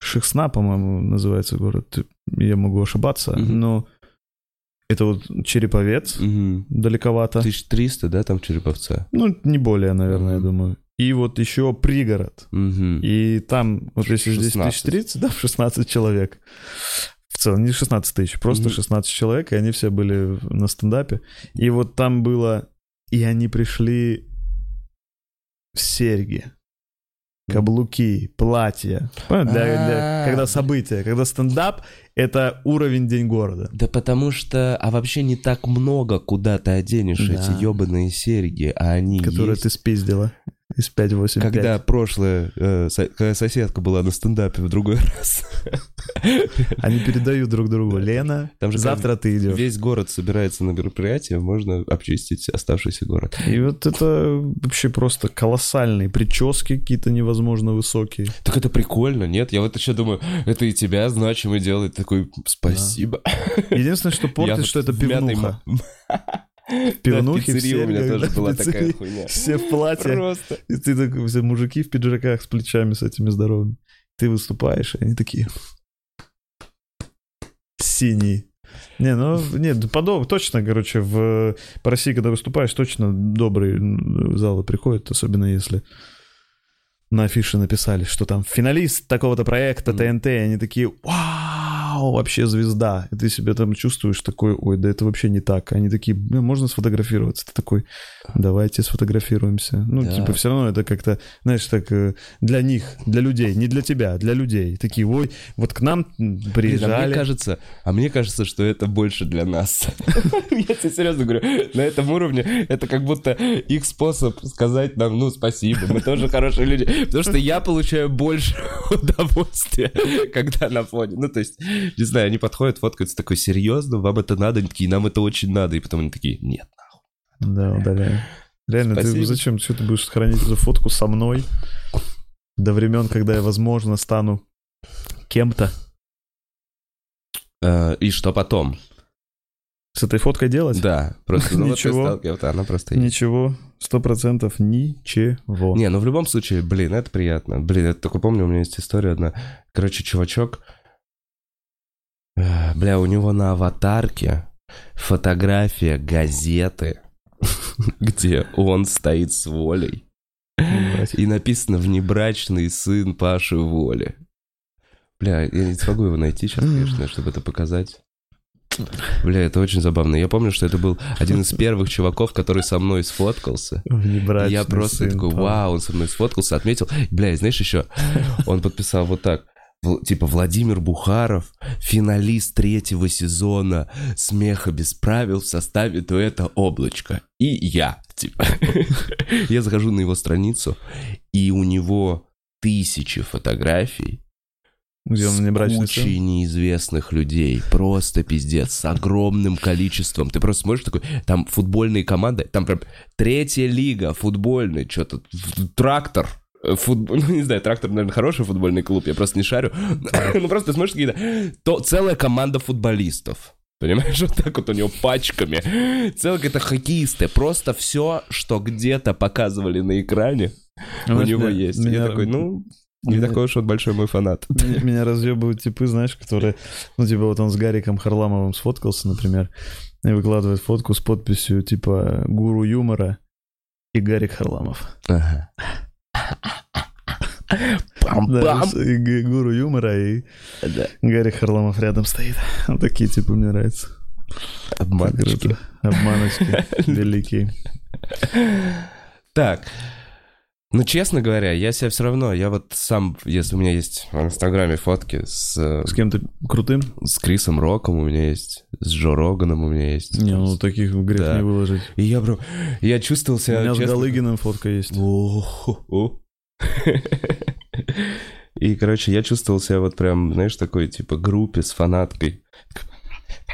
Шехсна, по-моему, называется город. Я могу ошибаться, Мгм. но это вот Череповец, Мгм. далековато. 1300, да, там в Череповце? Ну, не более, наверное, я Мгм. думаю. И вот еще пригород. Мгм. И там, вот если здесь 16. 1030, да, 16 человек. В целом, не 16 тысяч, просто Мгм. 16 человек, и они все были на стендапе. И вот там было... И они пришли в серьги, каблуки, платья. Для- для- А. когда события, когда стендап — это уровень День города. Да потому что, а вообще не так много, куда ты оденешь Да. эти ебаные серьги, а они Которые есть. ты спиздила. из 585. Когда прошлая э, со- когда соседка была на стендапе в другой раз. Они передают друг другу. Лена, Там же завтра ты идешь. Весь город собирается на мероприятие, можно обчистить оставшийся город. И вот это вообще просто колоссальные прически какие-то невозможно высокие. Так это прикольно, нет? Я вот еще думаю, это и тебя значимо делает. Такой, спасибо. Единственное, что портит, вот что это пивнуха. пивнухе Да, все, у меня тоже была такая хуйня. Все в платье. Просто. И ты такой, все мужики в пиджаках с плечами с этими здоровыми. Ты выступаешь, и они такие синие. Не, ну, нет, подоб, точно, короче, в, по России, когда выступаешь, точно добрые залы приходят, особенно если на афише написали, что там финалист такого-то проекта. ТНТ, они такие, вау, вообще звезда. И ты себя там чувствуешь такой, ой, да это вообще не так. Они такие, «Ну, можно сфотографироваться? Ты такой, давайте сфотографируемся. Ну, Да. типа, все равно это как-то, знаешь, так э, для них, для людей, не для тебя, для людей. Такие, ой, вот к нам м, Блин, а приезжали. мне кажется, а мне кажется, что это больше для нас. Я тебе серьезно говорю, на этом уровне это как будто их способ сказать нам, ну, спасибо, мы тоже хорошие люди. Потому что я получаю больше удовольствия, когда на фоне. Ну, то есть, не знаю, они подходят, фоткаются такой, серьезно, вам это надо? Они такие, нам это очень надо. И потом они такие, нет. Да, удаляю. Реально, ты Спасибо. зачем? Что ты будешь хранить эту фотку со мной до времен, когда я, возможно, стану кем-то? Э, И что потом? С этой фоткой делать? Да, просто ну, вот ты Ничего. сталкивался, она просто есть. Ничего, сто процентов ничего. Не, ну в любом случае, блин, это приятно. Блин, я только помню, у меня есть история одна. Короче, чувачок, бля, у него на аватарке фотография газеты, где он стоит с Волей. И написано «Внебрачный сын Паши Воли». Бля, я не смогу его найти сейчас, конечно, чтобы это показать. Бля, это очень забавно. Я помню, что это был один из первых чуваков, который со мной сфоткался. Я просто сын такой, вау, он со мной сфоткался, отметил. Бля, и знаешь еще, он подписал вот так. Типа Владимир Бухаров, финалист третьего сезона «Смеха без правил» в составе дуэта «Облачко». И я, типа. Я захожу на его страницу, и у него тысячи фотографий Где он внебрачный сын? неизвестных людей. Просто пиздец, с огромным количеством. Ты просто смотришь такой, там футбольные команды, там прям третья лига футбольная, что-то, трактор. Э, фут- ну, не знаю, трактор, наверное, хороший футбольный клуб, я просто не шарю. Ну, просто ты смотришь какие-то... То целая команда футболистов. Понимаешь, вот так вот у него пачками. Целые какие-то хоккеисты. Просто все, что где-то показывали на экране, у него меня- есть. меня- Я такой, ну, не меня- такой уж он большой мой фанат. Меня, меня разъебывают типы, знаешь, которые, ну, типа, вот он с Гариком Харламовым сфоткался, например, и выкладывает фотку с подписью, типа, гуру юмора и Гарик Харламов. Ага. Да, Пам-пам. г- гуру юмора и Да. Гарик Харламов рядом стоит. Вот такие типы мне нравятся. Обманочки. Обманочки великие. Так. Ну, честно говоря, я себя все равно, я вот сам, если у меня есть в Инстаграме фотки с, э, С кем-то крутым? с Крисом Роком у меня есть, с Джо Роганом у меня есть. Не, ну таких грех Да. не выложить. И я прям, я чувствовал У себя, меня с честно, Галыгиным фотка есть. О-хо-хо. И, короче, я чувствовал себя вот прям, знаешь, такой, типа, группе с фанаткой.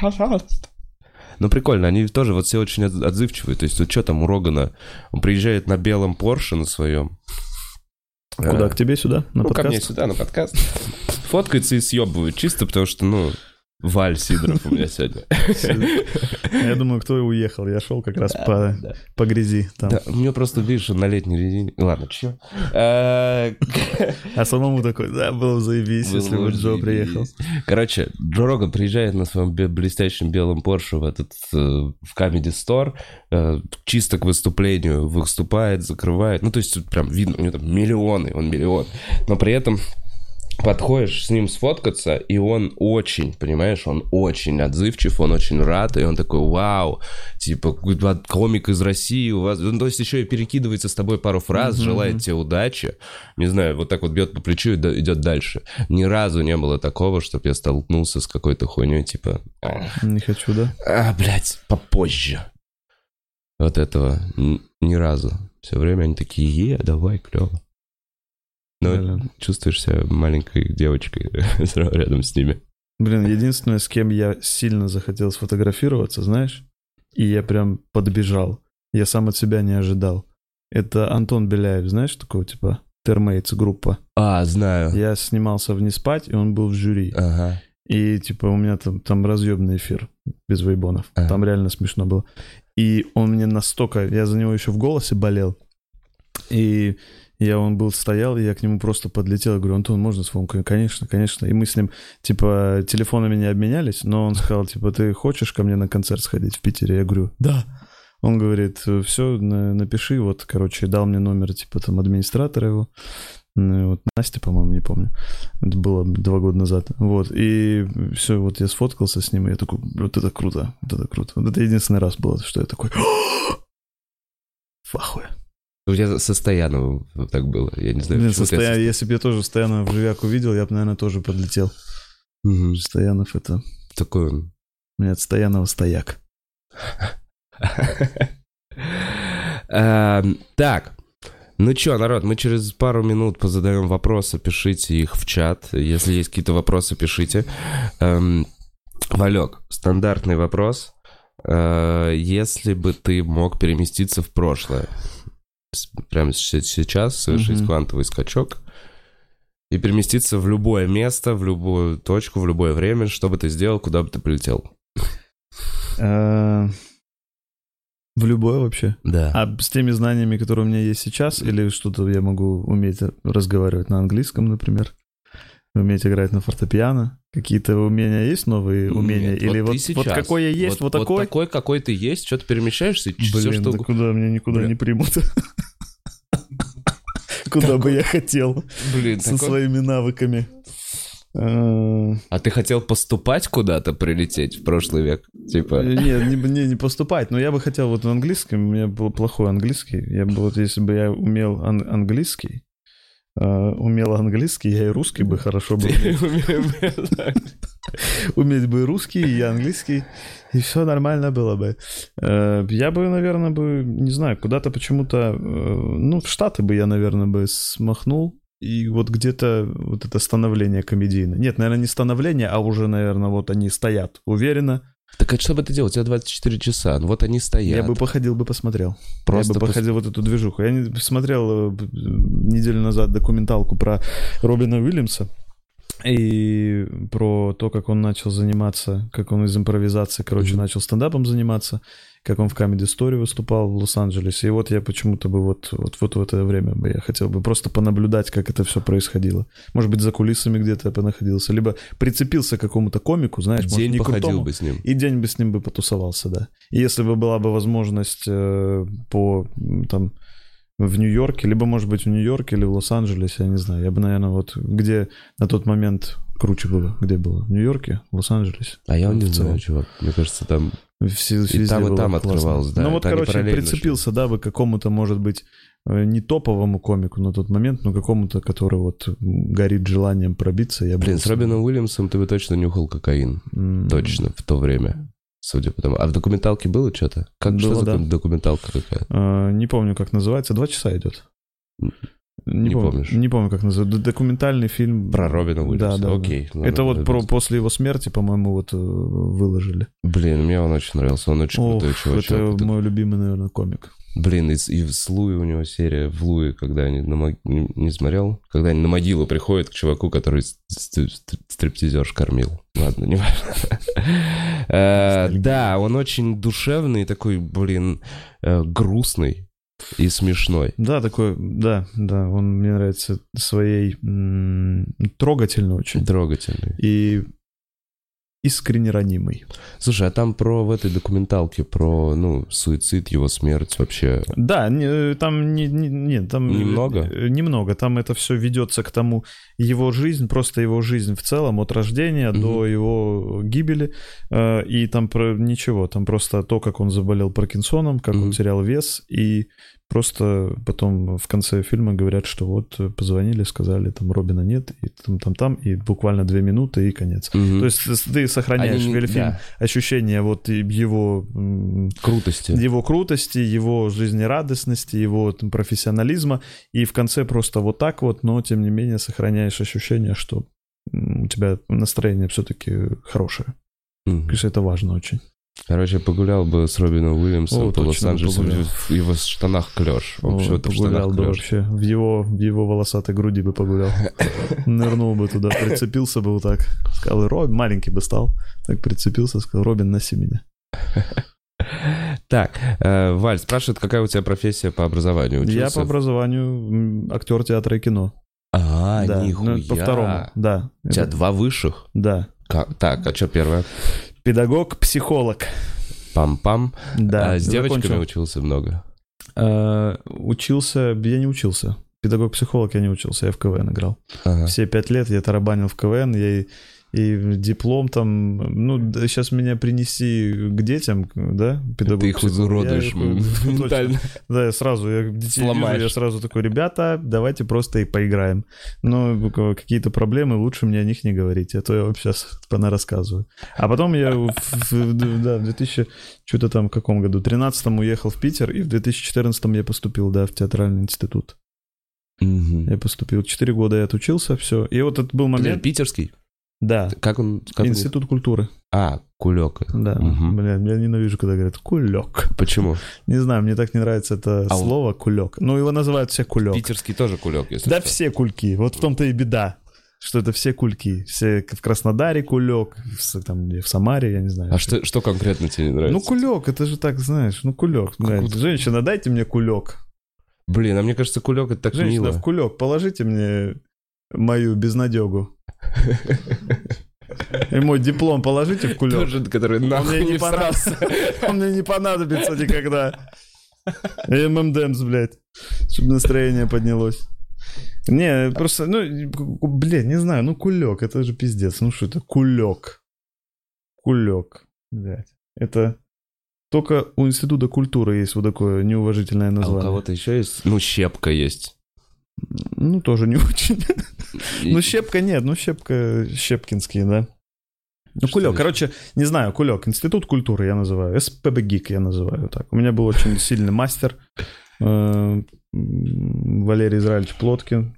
Пожалуйста. Ну, прикольно, они тоже вот все очень от- отзывчивые. То есть, вот что там у Рогана? Он приезжает на белом Порше на своем. Куда, Э, к тебе сюда? На ну, ко мне подкаст? сюда, на подкаст. Фоткается и съебывает, чисто потому что, ну, Валь Сидоров у меня сегодня. Я думаю, кто и уехал. Я шел как раз по, Да. по грязи там. Да, у меня просто, видишь, на летней резине. Ладно, чё? Э, А самому такой, да, было бы заебись, если бы Джо Заебись. приехал. Короче, Джо Роган приезжает на своем блестящем белом Порше в этот э, в Comedy Store, э, чисто к выступлению выступает, закрывает. Ну, то есть, прям видно, у него там миллионы, он миллион. Но при этом подходишь с ним сфоткаться, и он очень, понимаешь, он очень отзывчив, он очень рад, и он такой, вау, типа, «Вы комик из России, у вас... Ну, то есть еще и перекидывается с тобой пару фраз, Мгм. желает тебе удачи, не знаю, вот так вот бьет по плечу и идет дальше. Ни разу не было такого, чтобы я столкнулся с какой-то хуйней, типа, Не хочу, да? а, блядь, попозже. Вот этого ни разу. все время. Они такие, е, давай, клево. Но Да-да. чувствуешь себя маленькой девочкой рядом с ними. Блин, единственное, с кем я сильно захотел сфотографироваться, знаешь, и я прям подбежал. Я сам от себя не ожидал. Это Антон Беляев, знаешь, такого типа Термейтс группа. А, знаю. Я снимался в «Не спать», и он был в жюри. Ага. И типа у меня там, там разъемный эфир без вейбонов. Ага. Там реально смешно было. И он мне настолько... Я за него еще в голосе болел. И я, он был, стоял, и я к нему просто подлетел. Я говорю, Антон, можно с фомкой? Конечно, конечно. И мы с ним, типа, телефонами не обменялись, но он сказал, типа, ты хочешь ко мне на концерт сходить в Питере? Я говорю, да. Он говорит, все, напиши, вот, короче, дал мне номер, типа, там, администратора его. Вот Настя, по-моему, не помню. Это было два года назад. Вот. И все, вот я сфоткался с ним, и я такой, вот это круто, вот это круто. Вот это единственный раз было, что я такой, в ахуе. У тебя со Стояновым так было, я не знаю. Блин, ты Стоя- со- если бы я тоже Стоянова в живяк увидел, я бы, наверное, тоже подлетел. Мгм. Стоянов это... Такой он. У меня от Стоянова стояк. Эм, Так, ну чё, народ, мы через пару минут позадаем вопросы, пишите их в чат. Если есть какие-то вопросы, пишите. Эм, Валек, стандартный вопрос. Э, Если бы ты мог переместиться в прошлое, прямо сейчас совершить Мгм. квантовый скачок и переместиться в любое место, в любую точку, в любое время, что бы ты сделал, куда бы ты полетел? Э, В любое вообще. Да. А с теми знаниями, которые у меня есть сейчас, или что-то я могу уметь разговаривать на английском, например, уметь играть на фортепиано, какие-то умения есть новые умения, Нет, или вот, вот, ты вот какой я есть, вот, такой. такой, какой ты есть, что-то перемещаешься, и все, Блин, что... да куда меня никуда Бля. не примут. Куда бы я хотел Блин, со своими навыками. Э, А ты хотел поступать куда-то, прилететь в прошлый век? Типа... Не, не, не, не поступать, но я бы хотел вот в английском, у меня был плохой английский. Я бы вот, если бы я умел ан- английский, э, умел английский, я и русский бы хорошо бы уметь бы русский, и английский, и все нормально было бы. Э, Я бы, наверное, бы, не знаю, куда-то почему-то, э, ну, в Штаты бы я, наверное, бы смахнул, и вот где-то вот это становление комедийное. Нет, наверное, не становление, а уже, наверное, вот они стоят уверенно. Так а что бы ты делал? У тебя 24 часа, ну вот они стоят. Я бы походил бы посмотрел. Просто я бы пос- походил вот эту движуху. Я не- смотрел э, неделю назад документалку про Робина Уильямса и про то, как он начал заниматься, как он из импровизации, короче, Мгм. начал стендапом заниматься, как он в Comedy Story выступал в Лос-Анджелесе. И вот я почему-то бы вот, вот, вот в это время бы я хотел бы просто понаблюдать, как это все происходило. Может быть, за кулисами где-то я понаходился, либо прицепился к какому-то комику, знаешь, может, День не походил крутому, бы с ним. и день бы с ним бы потусовался, да. И если бы была бы возможность э, по там в Нью-Йорке, либо, может быть, в Нью-Йорке или в Лос-Анджелесе, я не знаю. Я бы, наверное, вот где на тот момент круче было, где было? В Нью-Йорке, в Лос-Анджелесе. А я не знаю, чувак. Мне кажется, там... Все, И там, и там открывалось, да, Ну вот, короче, прицепился, да, бы к какому-то, может быть, э, не топовому комику на тот момент, но какому-то, который вот горит желанием пробиться. Я Блин, вот с Робином Уильямсом ты бы точно нюхал кокаин. м, Точно, в то время. Судя по тому. А в документалке было что-то? Как что Было, за да. документалка какая? э, Не помню, как называется. Два часа идет. Не, не помню, помнишь? Не помню, как называется. Документальный фильм. Про Робина Уильямса? Да, да. Окей. да. Это вот про, после его смерти, по-моему, вот э, выложили. Блин, мне он очень нравился. Он очень Ох, крутой чувачок. это Это- мой любимый, наверное, комик. Блин, и, и с Луи у него серия в Луи, когда они на мог- не, не смотрел, когда они на могилу приходят к чуваку, который стриптизерш кормил. Ладно, не важно. Э, Да, он очень душевный, такой, блин, э, грустный и смешной. Да, такой, да, да, он мне нравится своей м, трогательный очень Трогательный. и искренне ранимый. Слушай, а там про в этой документалке про, ну, суицид, его смерть вообще. Да, не- там не, не, не, там Немного? э, немного. Там это все ведется к тому его жизнь, просто его жизнь в целом от рождения Мгм. до его гибели, э, и там про ничего, там просто то, как он заболел Паркинсоном, как он Мгм. терял вес и Просто потом в конце фильма говорят, что вот э, позвонили, сказали, там Робина нет, и там, там, там, и буквально две минуты, и конец. Мгм. То есть ты сохраняешь Они фильм да. ощущение вот его Крутости. его крутости, его жизнерадостности, его там, профессионализма, и в конце просто вот так вот, но тем не менее сохраняешь ощущение, что у тебя настроение все-таки хорошее. Мгм. Конечно, это важно очень. Короче, погулял бы с Робином Уильямсом О, по Лос-Анджелесу, в его штанах клеш. Вообще, О, погулял бы вообще. В его, в его волосатой груди бы погулял. Нырнул бы туда, прицепился бы вот так. Сказал, Роб, маленький бы стал. Так прицепился, сказал, Робин, носи меня. Так, э, Валь спрашивает, какая у тебя профессия по образованию? Я по образованию актер театра и кино. А, да, нихуя. ну, по второму, да. У тебя Это- два высших? Да. Как- Так, а что первое? Педагог-психолог. Пам-пам. Да. а с девочками закончил. учился много? Э, Учился, я не учился. Педагог-психолог я не учился, я в КВН играл. Ага. Все пять лет я тарабанил в КВН, я и, диплом там, ну, сейчас меня принеси к детям, да, педагог Ты их изуродуешь ментально. Да, я сразу, я детей Сломаешь. вижу, я сразу такой, ребята, давайте просто и поиграем. Но какие-то проблемы, лучше мне о них не говорить, а то я вам сейчас рассказываю. А потом я, в, в- да, в 2000, что-то там, в каком году, 13 уехал в Питер, и в 2014 я поступил, да, в театральный институт. Мгм. Я поступил, 4 года я отучился, все. И вот это был момент, Питерский? Да, Как он? как он- институт культуры, А, кулек. да. Мгм. Бля, я ненавижу, когда говорят кулек. Почему? Не знаю, мне так не нравится это А он- слово кулек. Ну, его называют все кулек. Питерский тоже кулек, если Да что. все кульки. Вот в том-то и беда, что это все кульки. Все в Краснодаре кулек, в, там, в Самаре, я не знаю. А что, что конкретно тебе не нравится? Ну, кулек, это же так, знаешь, ну, кулек. блядь. вот- Женщина, дайте мне кулек. Блин, а мне кажется, кулек это так Женщина, мило. в кулек положите мне мою безнадегу. И мой диплом положите в кулек. Тоже, который нахуй мне не не всрался. Он мне не понадобится никогда. И ММДМС, блядь, чтобы настроение поднялось. Не, просто, ну, блядь, не знаю, ну кулек, это же пиздец. Ну что это, кулек. Кулек, блядь. Это только у Института культуры есть вот такое неуважительное А у название. кого-то еще есть? Ну, щепка есть. Ну, тоже не очень. Ну, щепка нет, ну, щепка щепкинский, да. Ну, Что кулек, еще? короче, не знаю, кулек, Институт культуры я называю, СПБ ГИК я называю так. У меня был очень сильный мастер, э, Валерий Израильевич Плоткин,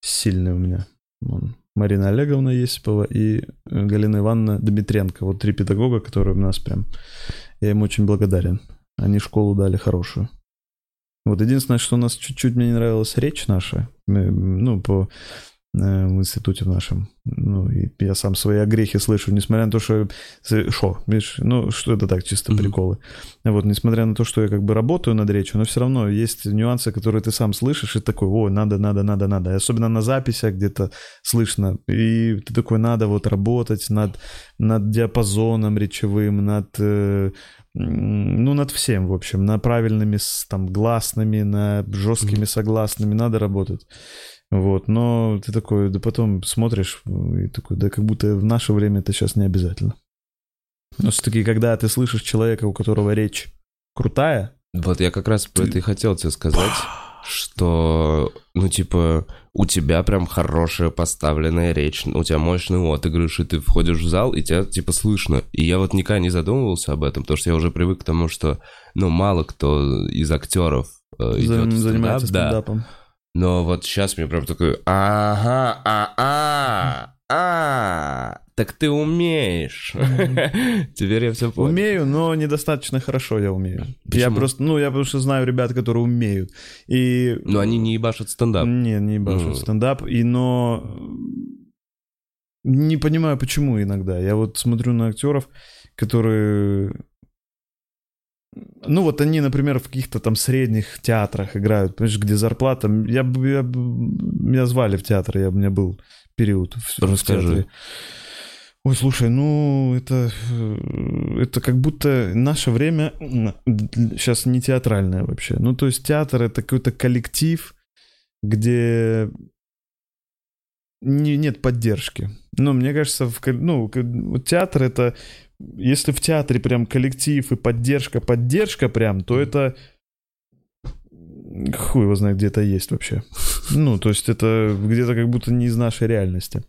сильный у меня. Он. Марина Олеговна Есипова и э, Галина Ивановна Дмитренко. Вот три педагога, которые у нас прям... Я им очень благодарен. Они школу дали хорошую. Вот единственное, что у нас чуть-чуть мне не нравилась речь наша, ну, по э, в институте нашем. Ну, и я сам свои огрехи слышу, несмотря на то, что... Шо, видишь, ну, что это так, чисто Мгм. приколы. Вот, несмотря на то, что я как бы работаю над речью, но все равно есть нюансы, которые ты сам слышишь, и такой, о, надо, надо, надо, надо. И особенно на записях где-то слышно. И ты такой, надо вот работать над, над диапазоном речевым, над... э, ну, над всем, в общем, на правильными там гласными, на жесткими согласными надо работать. Вот, но ты такой, да потом смотришь и такой, да как будто в наше время это сейчас не обязательно. Но все-таки, когда ты слышишь человека, у которого речь крутая, Вот я как раз про это и хотел тебе сказать, что, ну, типа, у тебя прям хорошая поставленная речь, у тебя мощный отыгрыш, и ты входишь в зал, и тебя, типа, слышно. И я вот никогда не задумывался об этом, потому что я уже привык к тому, что, ну, мало кто из актеров э, идет за- в стендап, занимается да. Но вот сейчас мне прям такой, ага, а, а, так ты умеешь. Теперь я все понял. Умею, но недостаточно хорошо я умею. Я просто, ну, я потому что знаю ребят, которые умеют. И... Но они не ебашат стендап. Не, не ебашу Ну. стендап. И, но... Не понимаю, почему иногда. Я вот смотрю на актеров, которые... Ну, вот они, например, в каких-то там средних театрах играют, понимаешь, где зарплата... Я, бы- я, бы- меня звали в театр, я, у меня был период в, в Расскажи. театре. Ой, слушай, ну, это, э, это как будто наше время сейчас не театральное вообще. Ну, то есть театр — это какой-то коллектив, где не, нет поддержки. Ну, мне кажется, в, ну, театр — это... Если в театре прям коллектив и поддержка, поддержка прям, то это хуй его знает, где это есть вообще. Ну, то есть это где-то как будто не из нашей реальности.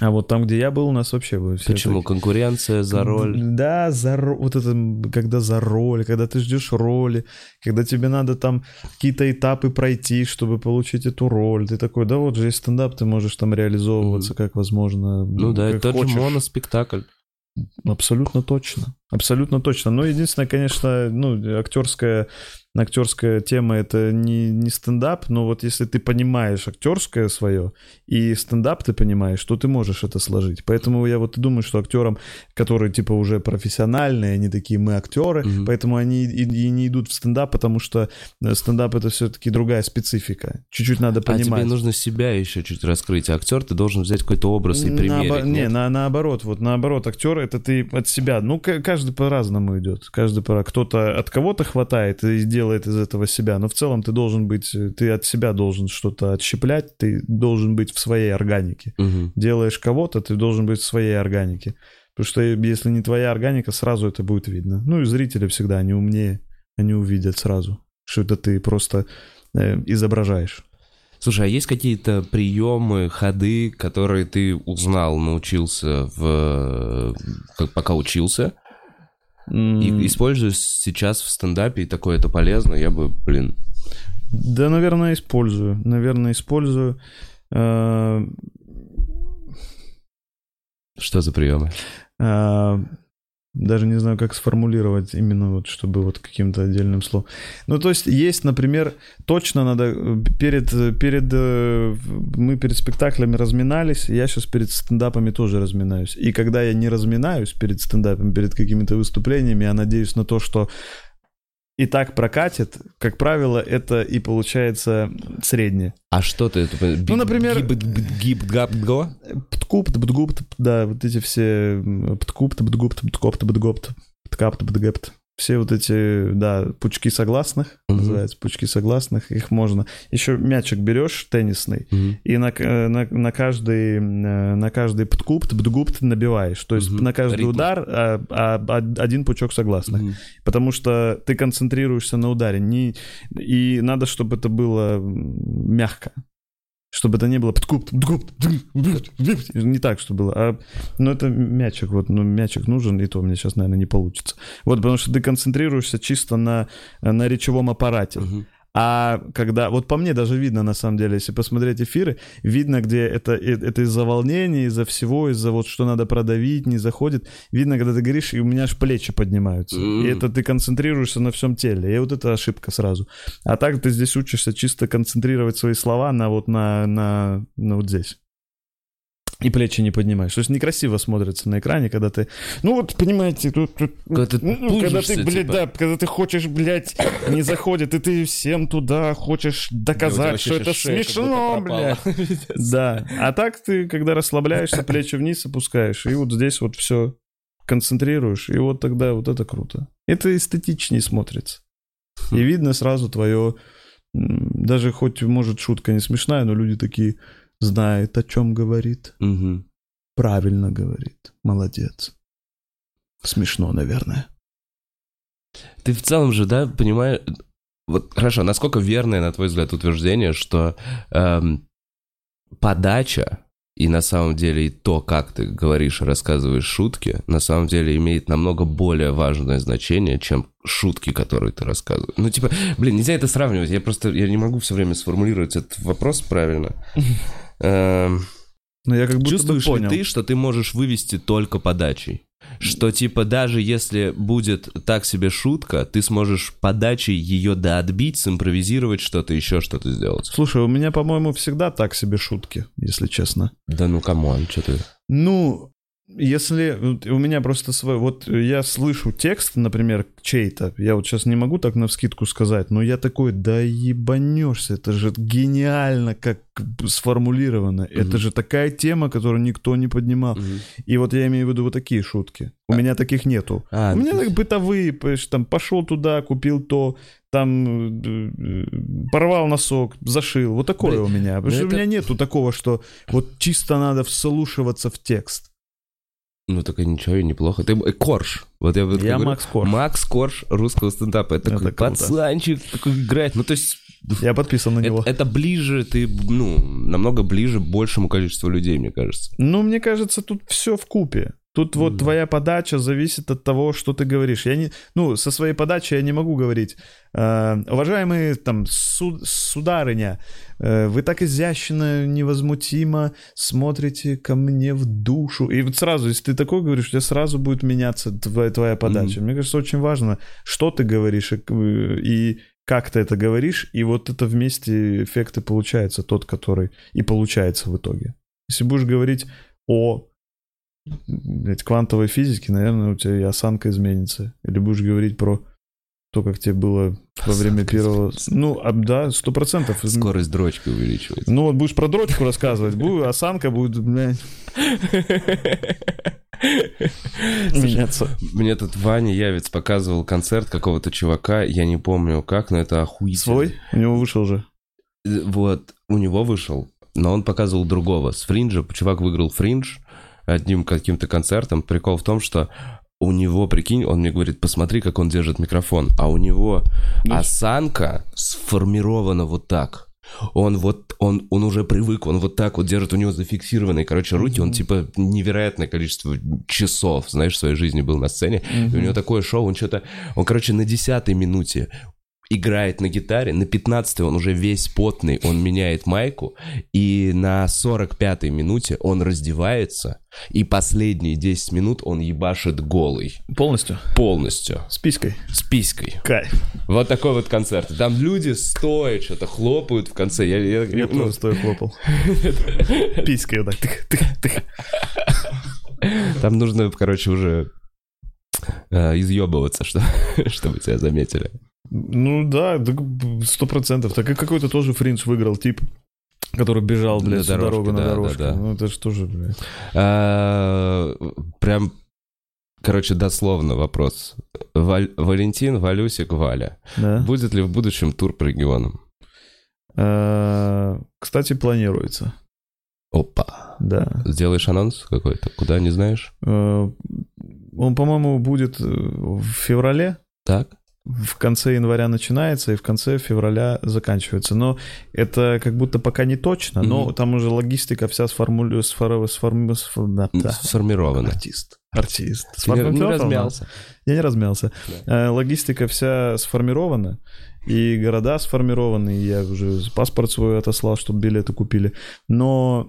А вот там, где я был, у нас вообще было все Почему? это- Конкуренция за роль? Да, за ро- вот это, когда за роль, когда ты ждешь роли, когда тебе надо там какие-то этапы пройти, чтобы получить эту роль. Ты такой, да вот же есть стендап, ты можешь там реализовываться как возможно. Ну да, это тот же хочешь. моноспектакль. Абсолютно точно. Абсолютно точно. Но единственное, конечно, ну, актерская, актерская тема это не, не стендап, но вот если ты понимаешь актерское свое и стендап ты понимаешь, то ты можешь это сложить. Поэтому я вот думаю, что актерам, которые типа уже профессиональные, они такие, мы актеры, Мгм. поэтому они и, и не идут в стендап, потому что э, стендап это все-таки другая специфика. Чуть-чуть надо А тебе понимать. нужно себя еще чуть раскрыть. А актер ты должен взять какой-то образ и Наобо- примерить. Не, нет? на, наоборот, вот наоборот, актер это ты от себя. Ну, ка- каждый по-разному идет. Каждый по Кто-то от кого-то хватает и делает из этого себя. Но в целом ты должен быть, э, ты от себя должен что-то отщеплять, ты должен быть в своей органике. Мгм. Делаешь кого-то, ты должен быть в своей органике. Потому что если не твоя органика, сразу это будет видно. Ну и зрители всегда, они умнее, они увидят сразу, что это ты просто э, изображаешь. Слушай, а есть какие-то приемы, ходы, которые ты узнал, научился в как- пока учился, и используешь сейчас в стендапе, и такое это полезно, я бы, блин, Да, наверное, использую. Наверное, использую. Э, что за приемы? Даже не знаю, как сформулировать именно вот, чтобы вот каким-то отдельным словом. Ну, то есть есть, например, точно надо э, перед, э, перед, э, мы перед спектаклями разминались, я сейчас перед стендапами тоже разминаюсь. И когда я не разминаюсь перед стендапом, перед какими-то выступлениями, я надеюсь на то, что и так прокатит, как правило, это и получается среднее. А что ты? это, би- например- гиб- гиб- габ- го? Пткуп, тбдгуп, тп- да, вот эти все м, пткуп, тбдгуп, ткоп, тбдгоп, ткап, тбдгэп. Все вот эти, да, пучки согласных, Мгм. называется, пучки согласных, их можно. Еще мячик берешь теннисный, Мгм. и на, э, на, на каждый, э, на каждый пткуп, тбдгуп ты набиваешь. То есть Мгм. на каждый Ритм. удар а, а, од- один пучок согласных. Мгм. Потому что ты концентрируешься на ударе. Не, и надо, чтобы это было мягко. Чтобы это не было не так, что было. А, ну, это мячик, вот, ну, мячик нужен, и то мне сейчас, наверное, не получится. Вот, потому что ты концентрируешься чисто на, на речевом аппарате. Мгм. А когда, вот по мне даже видно, на самом деле, если посмотреть эфиры, видно, где это, э- это из-за волнения, из-за всего, из-за вот что надо продавить, не заходит. Видно, когда ты говоришь, и у меня аж плечи поднимаются. М. И это ты концентрируешься на всем теле. И вот это ошибка сразу. А так ты здесь учишься чисто концентрировать свои слова на вот на, на, на вот здесь. И плечи не поднимаешь. То есть некрасиво смотрится на экране, когда ты... Ну вот, понимаете, тут... тут- Когда ты ну, когда пужишься, ты, блядь, типа. да, когда ты хочешь, блядь, не заходит, и ты всем туда хочешь доказать, что это шея смешно, блядь. Да. А так ты, когда расслабляешься, плечи вниз опускаешь, и вот здесь вот все концентрируешь, и вот тогда вот это круто. Это эстетичнее смотрится. И видно сразу твое... Даже хоть, может, шутка не смешная, но люди такие знают, о чем говорит. Мгм. Правильно говорит. Молодец. Смешно, наверное. Ты в целом же, да, понимаешь... Вот хорошо, насколько верное, на твой взгляд, утверждение, что эм, подача и на самом деле и то, как ты говоришь и рассказываешь шутки, на самом деле имеет намного более важное значение, чем шутки, которые ты рассказываешь. Ну, типа, блин, нельзя это сравнивать. Я просто, я не могу все время сформулировать этот вопрос правильно. Эм, Но я как будто Чувствуешь бы ли понял. ты, что ты можешь вывести только подачей? Что типа даже если будет так себе шутка, ты сможешь подачей ее доотбить, симпровизировать что-то, еще что-то сделать. Слушай, у меня, по-моему, всегда так себе шутки, если честно. Да ну come on, что ты... Ну, если у меня просто свой... Вот я слышу текст, например, чей-то, я вот сейчас не могу так навскидку сказать, но я такой, да ебанешься, это же гениально как сформулировано. Это же такая тема, которую никто не поднимал. И вот я имею в виду вот такие шутки. У меня таких нету. А, У меня так бытовые, там пошел туда, купил то, там э, э, порвал носок, зашил. Вот такое Блин, у меня. Потому ну что у это- меня нету такого, что вот чисто надо вслушиваться в текст. Ну, так ничего, и неплохо. Ты э, Корж. Вот я, вот Я говорю, Макс Корж. Макс Корж русского стендапа. Это, Это такой круто. пацанчик такой играет. Ну, то есть... Я подписан на него. Это, это ближе, ты, ну, намного ближе большему количеству людей, мне кажется. Ну, мне кажется, тут все в купе. Тут вот Да. твоя подача зависит от того, что ты говоришь. Я не, ну, со своей подачи я не могу говорить, э, уважаемые там суд- сударыня, э, вы так изящно, невозмутимо смотрите ко мне в душу. И вот сразу, если ты такое говоришь, у тебя сразу будет меняться твоя, твоя подача. Мне кажется, очень важно, что ты говоришь и, и как ты это говоришь, и вот это вместе эффект и получается тот, который и получается в итоге. Если будешь говорить о блядь, квантовой физике, наверное, у тебя и осанка изменится. Или будешь говорить про то, как тебе было во время первого... изменится. Ну, а, да, сто процентов. Скорость дрочки увеличивается. Ну, вот будешь про дрочку рассказывать, будет, осанка будет, блядь, меняться. Мне тут Ваня Явец показывал концерт какого-то чувака, я не помню как, но это охуительно. Свой? У него вышел же. Э, Вот, у него вышел, но он показывал другого. С Фринджа, чувак выиграл Фриндж одним каким-то концертом. Прикол в том, что у него, прикинь, он мне говорит, посмотри, как он держит микрофон. А у него Ну, осанка сформирована вот так. Он вот, он, он уже привык, он вот так вот держит, у него зафиксированные, короче, руки, он типа невероятное количество часов, знаешь, в своей жизни был на сцене, и у него такое шоу, он что-то, он, короче, на десятой минуте играет на гитаре, на 15 он уже весь потный, он меняет майку, и на 45-й минуте он раздевается, и последние 10 минут он ебашит голый, Полностью? полностью, С писькой. с писькой. Кайф. Вот такой вот концерт. Там люди стоят, что-то хлопают в конце. Я, я- Я ну, тоже стоя хлопал. Писькой вот так. там нужно, короче, уже э, изъебываться, что, чтобы тебя заметили. Ну да, сто процентов. Так и какой-то тоже фриндж выиграл тип, который бежал, блядь, На всю дорожке, дорогу на да, дорожку. да, да. Ну это же тоже, блядь. А, Прям, короче, дословно вопрос. Валь- Валентин, Валюсик, Валя. Да. Будет ли в будущем тур по регионам? А, Кстати, планируется. Опа. Да. Сделаешь анонс какой-то? Куда, не знаешь? Э, Он, по-моему, будет в феврале. Так? В конце января начинается и в конце февраля заканчивается. Но это как будто пока не точно, но Мгм. там уже логистика вся сформулю... сфор- сформ- сфор- да, да. Сформировано. Артист. Артист. Ты не- не Сформировано. размялся. Я не размялся. Э, Логистика вся сформирована, и города сформированы, и я уже паспорт свой отослал, чтобы билеты купили. Но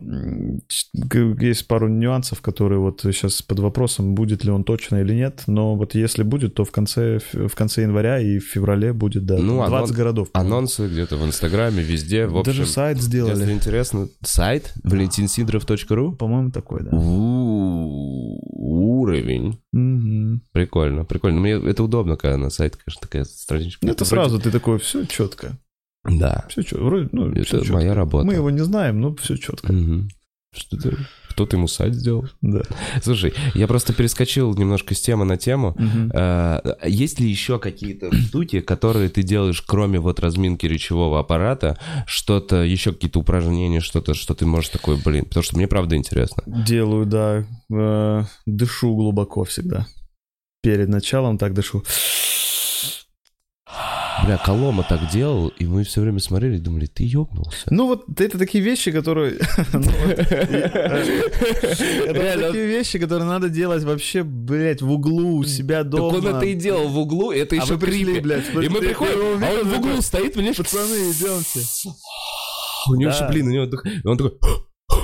есть пару нюансов, которые вот сейчас под вопросом, будет ли он точно или нет. Но вот если будет, то в конце, в конце января и в феврале будет, да, Ну, 20 анон- городов. по-моему. Анонсы где-то в Инстаграме, везде. В общем, Даже сайт сделали. Если интересно, сайт valentinsидоров.ру. По-моему, такой, да. Уровень. Прикольно, прикольно. Мне это удобно, когда на сайт, конечно, такая страничка. Ну, Это сразу ты такой, все четко. Да. Все четко. Вроде, ну, Это всё чётко. моя работа. Мы его не знаем, но все четко. Мгм. Что ты... Кто-то ему сайт сделал. Да. Слушай, я просто перескочил немножко с темы на тему. Э, Есть ли еще какие-то штуки, которые ты делаешь, кроме вот разминки речевого аппарата, что-то, еще какие-то упражнения, что-то, что ты можешь такое, блин, потому что мне правда интересно. Делаю, да. Э, дышу глубоко всегда. Перед началом так дышу. Бля, Колома так делал, и мы все время смотрели и думали, ты ёбнулся. Ну вот это такие вещи, которые... ну, Это такие вещи, которые надо делать вообще, блядь, в углу у себя Так дома. он это и делал в углу, это А еще крипи. И мы приходим, а он в углу стоит, понимаешь, Пацаны, идемте. у него еще, блин, у него так- и он такой,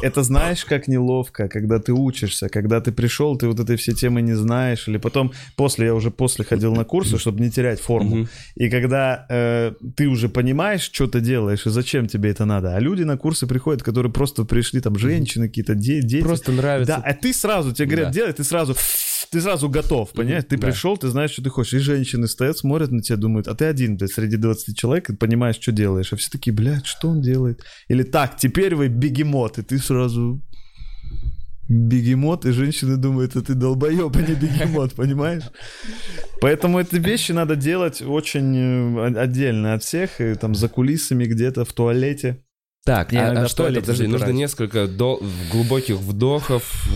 Это знаешь, как неловко, когда ты учишься, когда ты пришел, ты вот этой все темы не знаешь, или потом, после, я уже после ходил на курсы, чтобы не терять форму. И когда э, ты уже понимаешь, что ты делаешь и зачем тебе это надо, а люди на курсы приходят, которые просто пришли, там, женщины какие-то, де- дети. просто нравится. Да, а ты сразу, тебе говорят, Да. делай, ты сразу, ты сразу готов, понимаешь? Ты да. пришел, ты знаешь, что ты хочешь. И женщины стоят, смотрят на тебя, думают, а ты один, блядь, среди 20 человек, и понимаешь, что делаешь. А все такие, блядь, что он делает? Или так, теперь вы бегемот, и ты сразу бегемот, и женщины думают, а ты долбоеб, а не бегемот, понимаешь? Поэтому эти вещи надо делать очень э, отдельно от всех, и там за кулисами где-то в туалете. Так, Я а- а, что это? Подожди, нужно несколько до- глубоких вдохов.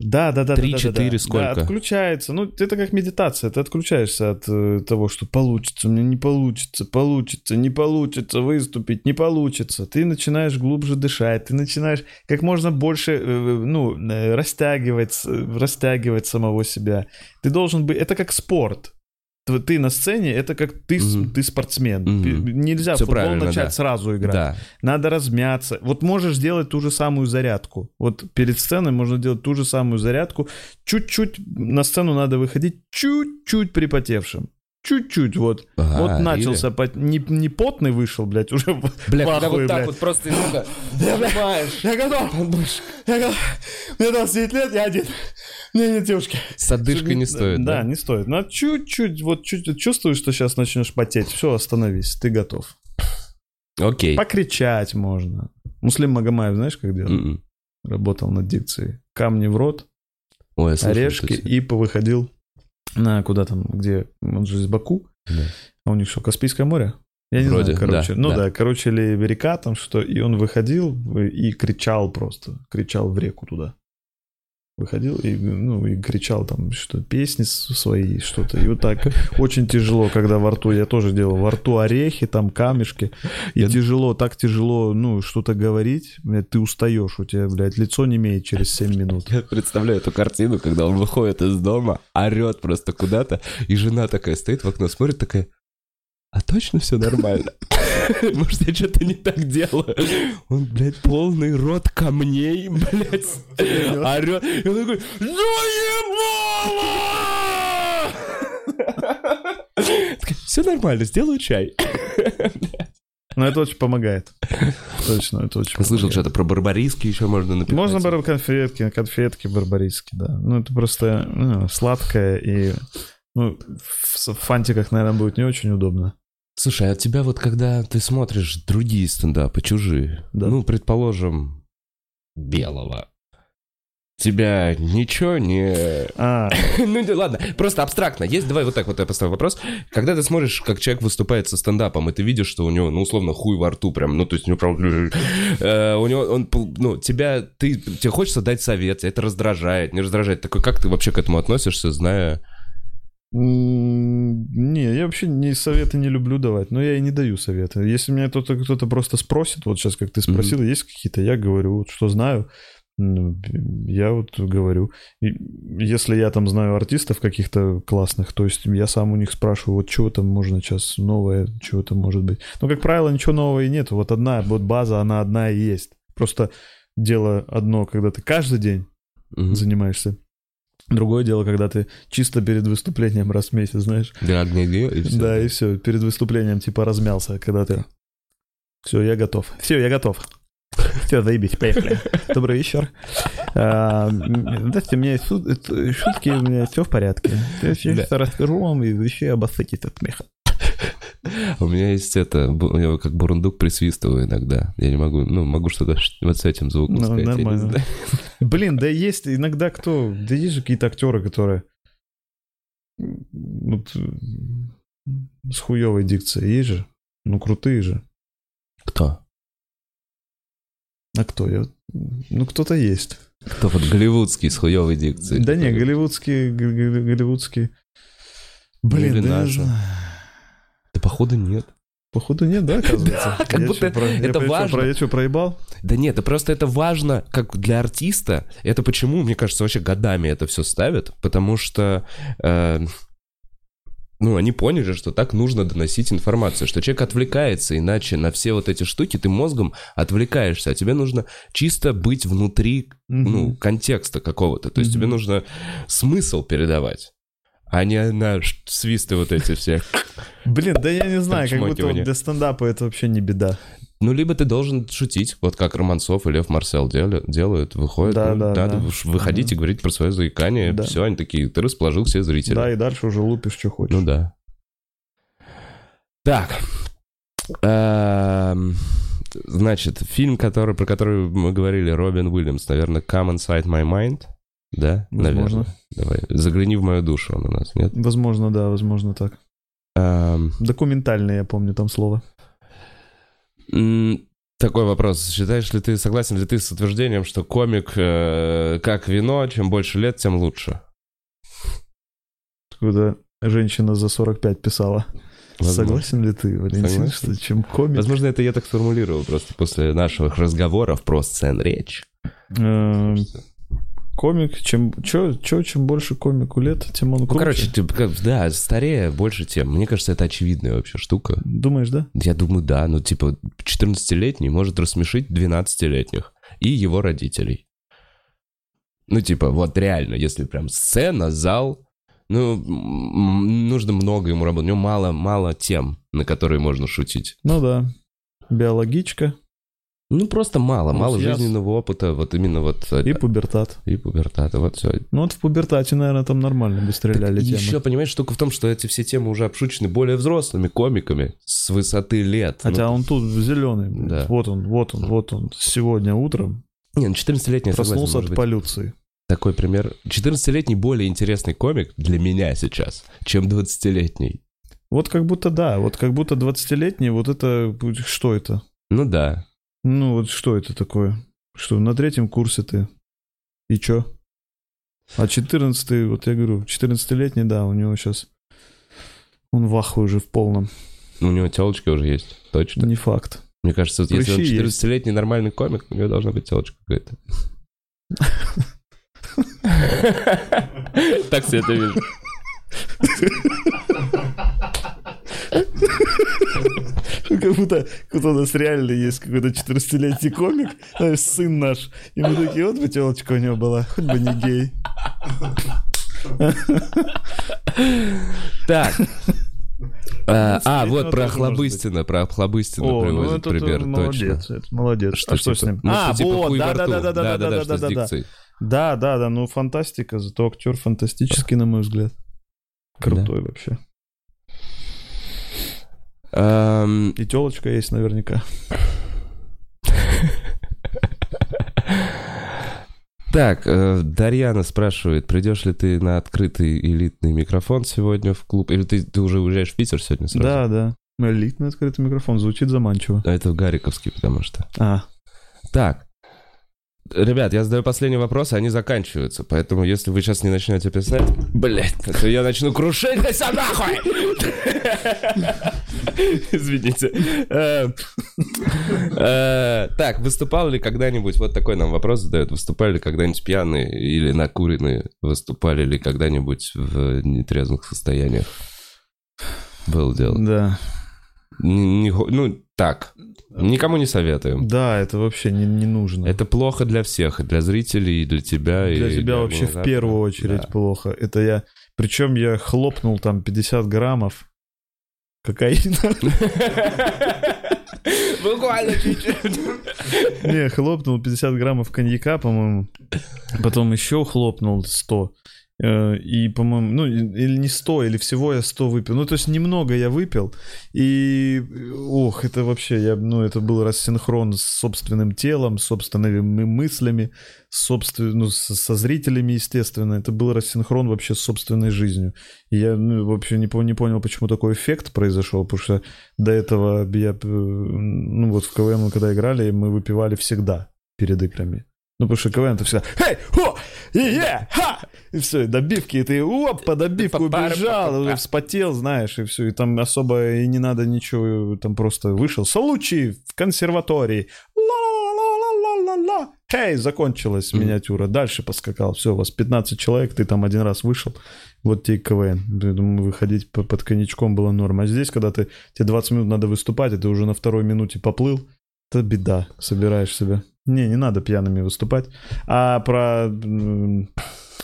Да, да, да. Три, да, да, четыре, да, да. сколько? Да, отключается. Ну, это как медитация. Ты отключаешься от э, того, что получится, мне не получится, получится, не получится выступить, не получится. Ты начинаешь глубже дышать, ты начинаешь как можно больше, э, ну, э, растягивать, э, растягивать самого себя. Ты должен быть... Это как спорт. Ты на сцене, это как ты, Мгм. ты спортсмен. Пи- Нельзя в Всё футбол начать да. сразу играть. Да. Надо размяться. Вот можешь делать ту же самую зарядку. Вот перед сценой можно делать ту же самую зарядку. Чуть-чуть на сцену надо выходить чуть-чуть припотевшим. Чуть-чуть вот. А, вот начался, пот- не, не потный вышел, блядь, уже Бля, в ахуе, вот так блядь. вот просто иногда нажимаешь. Я готов! Я готов! Мне 29 лет, я один. Мне нет девушки. С одышкой не стоит, Да, да? не стоит. Но чуть-чуть, вот чуть чувствуешь, что сейчас начнешь потеть. Все, остановись, ты готов. Окей. Покричать можно. Муслим Магомаев, знаешь, как делал? М-м. Работал над дикцией. Камни в рот, Ой, я слышал, орешки и повыходил на куда там, где он же из Баку. Да. А у них что, Каспийское море? Я не Вроде, знаю, короче. да, ну да. да. короче, или река там что, и он выходил и кричал просто, кричал в реку туда. Выходил и, ну, и кричал там что песни свои, что-то. И вот так очень тяжело, когда во рту, я тоже делал, во рту орехи, там камешки. И Я- тяжело, так тяжело, ну, что-то говорить. Блядь, ты устаешь, у тебя, блядь, лицо не имеет через 7 минут. Я представляю эту картину, когда он выходит из дома, орет просто куда-то, и жена такая стоит в окно, смотрит такая, а точно все нормально? Может, я что-то не так делаю? Он, блядь, полный рот камней, блядь, орет. И он такой, Все нормально, сделаю чай. Но это очень помогает. Точно, это очень слышал что-то про барбариски еще можно написать. Можно бар- конфетки, конфетки барбарийские, да. Ну, это просто ну, сладкое и... Ну, в фантиках, наверное, будет не очень удобно. Слушай, а тебя вот когда ты смотришь другие стендапы, чужие, Да. ну, предположим, белого, тебя ничего не... А, ну, ладно, просто абстрактно. Есть, давай вот так вот я поставлю вопрос. Когда ты смотришь, как человек выступает со стендапом, и ты видишь, что у него, ну, условно, хуй во рту прям, ну, то есть у него прям... э, у него, он, ну, тебя, ты, тебе хочется дать совет, это раздражает, не раздражает. Такой, как ты вообще к этому относишься, зная... не, я вообще не советы не люблю давать, но я и не даю советы. Если меня кто-то кто-то просто спросит, вот сейчас, как ты спросил, есть какие-то, я говорю, вот что знаю, я вот говорю. И если я там знаю артистов каких-то классных, то есть я сам у них спрашиваю, вот чего там можно сейчас новое, чего там может быть. Ну, как правило, ничего нового и нет. Вот одна, вот база, она одна и есть. Просто дело одно, когда ты каждый день Мгм. занимаешься. Другое дело, когда ты чисто перед выступлением раз в месяц, знаешь. Драгни и все. Да, и все, перед выступлением типа размялся, когда ты... Все, я готов. Все, я готов. Все, заебись, поехали. Добрый вечер. А, Здравствуйте, у меня есть шутки, у меня все в порядке. Я сейчас расскажу вам, и вы еще обоссытесь от смеха. У меня есть это, я как бурундук присвистываю иногда. Я не могу, ну, могу что-то вот с этим звуком Ну, сказать. нормально. Блин, да есть иногда кто... Да есть же какие-то актеры, которые... Вот, с хуевой дикцией есть же. Ну, крутые же. Кто? А кто? Я... Ну, кто-то есть. Кто вот голливудский с хуевой дикцией? Да не, голливудские, г- г- голливудские. Блин, да не знаю. Да походу нет. Походу нет, да, оказывается? Да, как Я будто про- я это чё, важно. про- Я что, проебал? Да нет, да просто это важно, как для артиста. Это почему, мне кажется, вообще годами это все ставят, потому что... э, ну, они поняли, что так нужно доносить информацию, что человек отвлекается, иначе на все вот эти штуки ты мозгом отвлекаешься, а тебе нужно чисто быть внутри, ну, контекста какого-то. То есть тебе нужно смысл передавать, а не на свисты вот эти все. Блин, да я не знаю, как будто для стендапа это вообще не беда. Ну, либо ты должен шутить, вот как Романцов и Лев Марсел дел- делают, выходят, Да, ну, да, надо да. выходить и говорить про свое заикание, Да. все, они такие, ты расположил все зрители. Да, и дальше уже лупишь, что хочешь. Ну да. Так. Эм, Значит, фильм, который, про который мы говорили, Робин Уильямс, наверное, Come Inside My Mind, да? Возможно. Наверное. Давай, загляни в мою душу, он у нас, нет? Возможно, да, возможно так. Эм, Документальный, я помню там слово. Такой вопрос. Считаешь ли ты, согласен ли ты с утверждением, что комик э, как вино, чем больше лет, тем лучше? Куда женщина за 45 писала. Возможно. Согласен ли ты, Валентин, Согласен. что чем комик... Возможно, это я так сформулировал просто после наших разговоров про сцен речь. Комик, чем, чё, чё, чем больше комику лет, тем он Ну, круче. короче, ты, как- да, старее больше тем. Мне кажется, это очевидная вообще штука. Думаешь, да? Я думаю, да. Ну, типа, 14-летний может рассмешить 12-летних и его родителей. Ну, типа, вот реально, если прям сцена, зал, ну, нужно много ему работать. У него мало, мало тем, на которые можно шутить. Ну да. Биологичка Ну, просто мало, Ну, мало я- жизненного опыта, вот именно вот... э, и пубертат. и пубертата, вот все. Ну вот в пубертате, наверное, там нормально бы стреляли темы. Еще, понимаешь, штука в том, что эти все темы уже обшучены более взрослыми комиками с высоты лет. Хотя Ну, он тут зеленый. Да. Вот он, вот он, вот он. Сегодня утром не, ну 14-летний, я согласен, проснулся может от быть. полюции. Такой пример. 14-летний более интересный комик для меня сейчас, чем 20-летний. Вот как будто да, вот как будто 20-летний, вот это, что это? Ну да. Ну вот что это такое? Что, на третьем курсе ты? И чё? А 14 вот я говорю, 14-летний, да, у него сейчас... Он в ахуе уже в полном. У него телочка уже есть. Точно. Не факт. Мне кажется, вот если он Прыщи есть. 14-летний нормальный комик, у него должна быть телочка какая-то. Так себе это вижу. Как будто, как будто у нас реально есть какой-то 14-летний комик, знаешь, сын наш. И мы такие, вот бы телочка у него была, хоть бы не гей. Так. А, а, Летнего вот про тоже может Хлобыстина, про Хлобыстина ну приводит пример, ты точно. молодец, это молодец. Что, а что типа, с ним? Ну, а, что, типа, вот, хуй во да, да, рту. да, да, да, да, да, что да, с да, да. дикцией. Да, да, да, ну фантастика, зато актер фантастический, на мой взгляд. Крутой вообще. Эм, И телочка есть наверняка. Так, э, Дарьяна спрашивает, придешь ли ты на открытый элитный микрофон сегодня в клуб? Или ты, ты уже уезжаешь в Питер сегодня сразу? Да, да. Элитный открытый микрофон звучит заманчиво. А Это в Гариковский, потому что. А, Так. Ребят, я задаю последний вопрос, и они заканчиваются. Поэтому, если вы сейчас не начнете писать, блядь, то я начну крушить да сам нахуй! Извините. Э, э, Так, выступал ли когда-нибудь, вот такой нам вопрос задают, выступали ли когда-нибудь пьяные или накуренные, выступали ли когда-нибудь в нетрезвых состояниях? Было дело. да. Ну, так. Никому не советуем. Да, это вообще не, не нужно. Это плохо для всех, и для зрителей, и для тебя. Для и тебя для вообще в первую очередь Да. плохо. Это я... Причем я хлопнул там 50 граммов кокаина. Буквально чуть-чуть. Не, хлопнул 50 граммов коньяка, по-моему. Потом еще хлопнул 100. Э, И, по-моему, ну, или не 100, или всего я 100 выпил. Ну, то есть немного я выпил. И, ох, это вообще, я, ну, это был рассинхрон с собственным телом, с собственными мы- мыслями, с собствен- ну, со, со зрителями, естественно. Это был рассинхрон вообще с собственной жизнью. И я ну, вообще не, не понял, почему такой эффект произошел, потому что до этого я, э, ну, вот в КВН, когда играли, мы выпивали всегда перед играми. Ну, потому что КВН это всегда «Хей! Хо! И е! Ха!» И все, и добивки, и ты оп, по добивку убежал, уже вспотел, знаешь, и все. И там особо и не надо ничего, там просто вышел. Случай в консерватории. Ла-ла-ла-ла-ла-ла-ла. Хей, закончилась миниатюра. Дальше поскакал. Все, у вас 15 человек, ты там один раз вышел. Вот тебе КВН. Думаю, выходить по- под коньячком было норма. А здесь, когда ты, тебе 20 минут надо выступать, и ты уже на второй минуте поплыл, это беда. Собираешь себя. Не, не надо пьяными выступать. А про...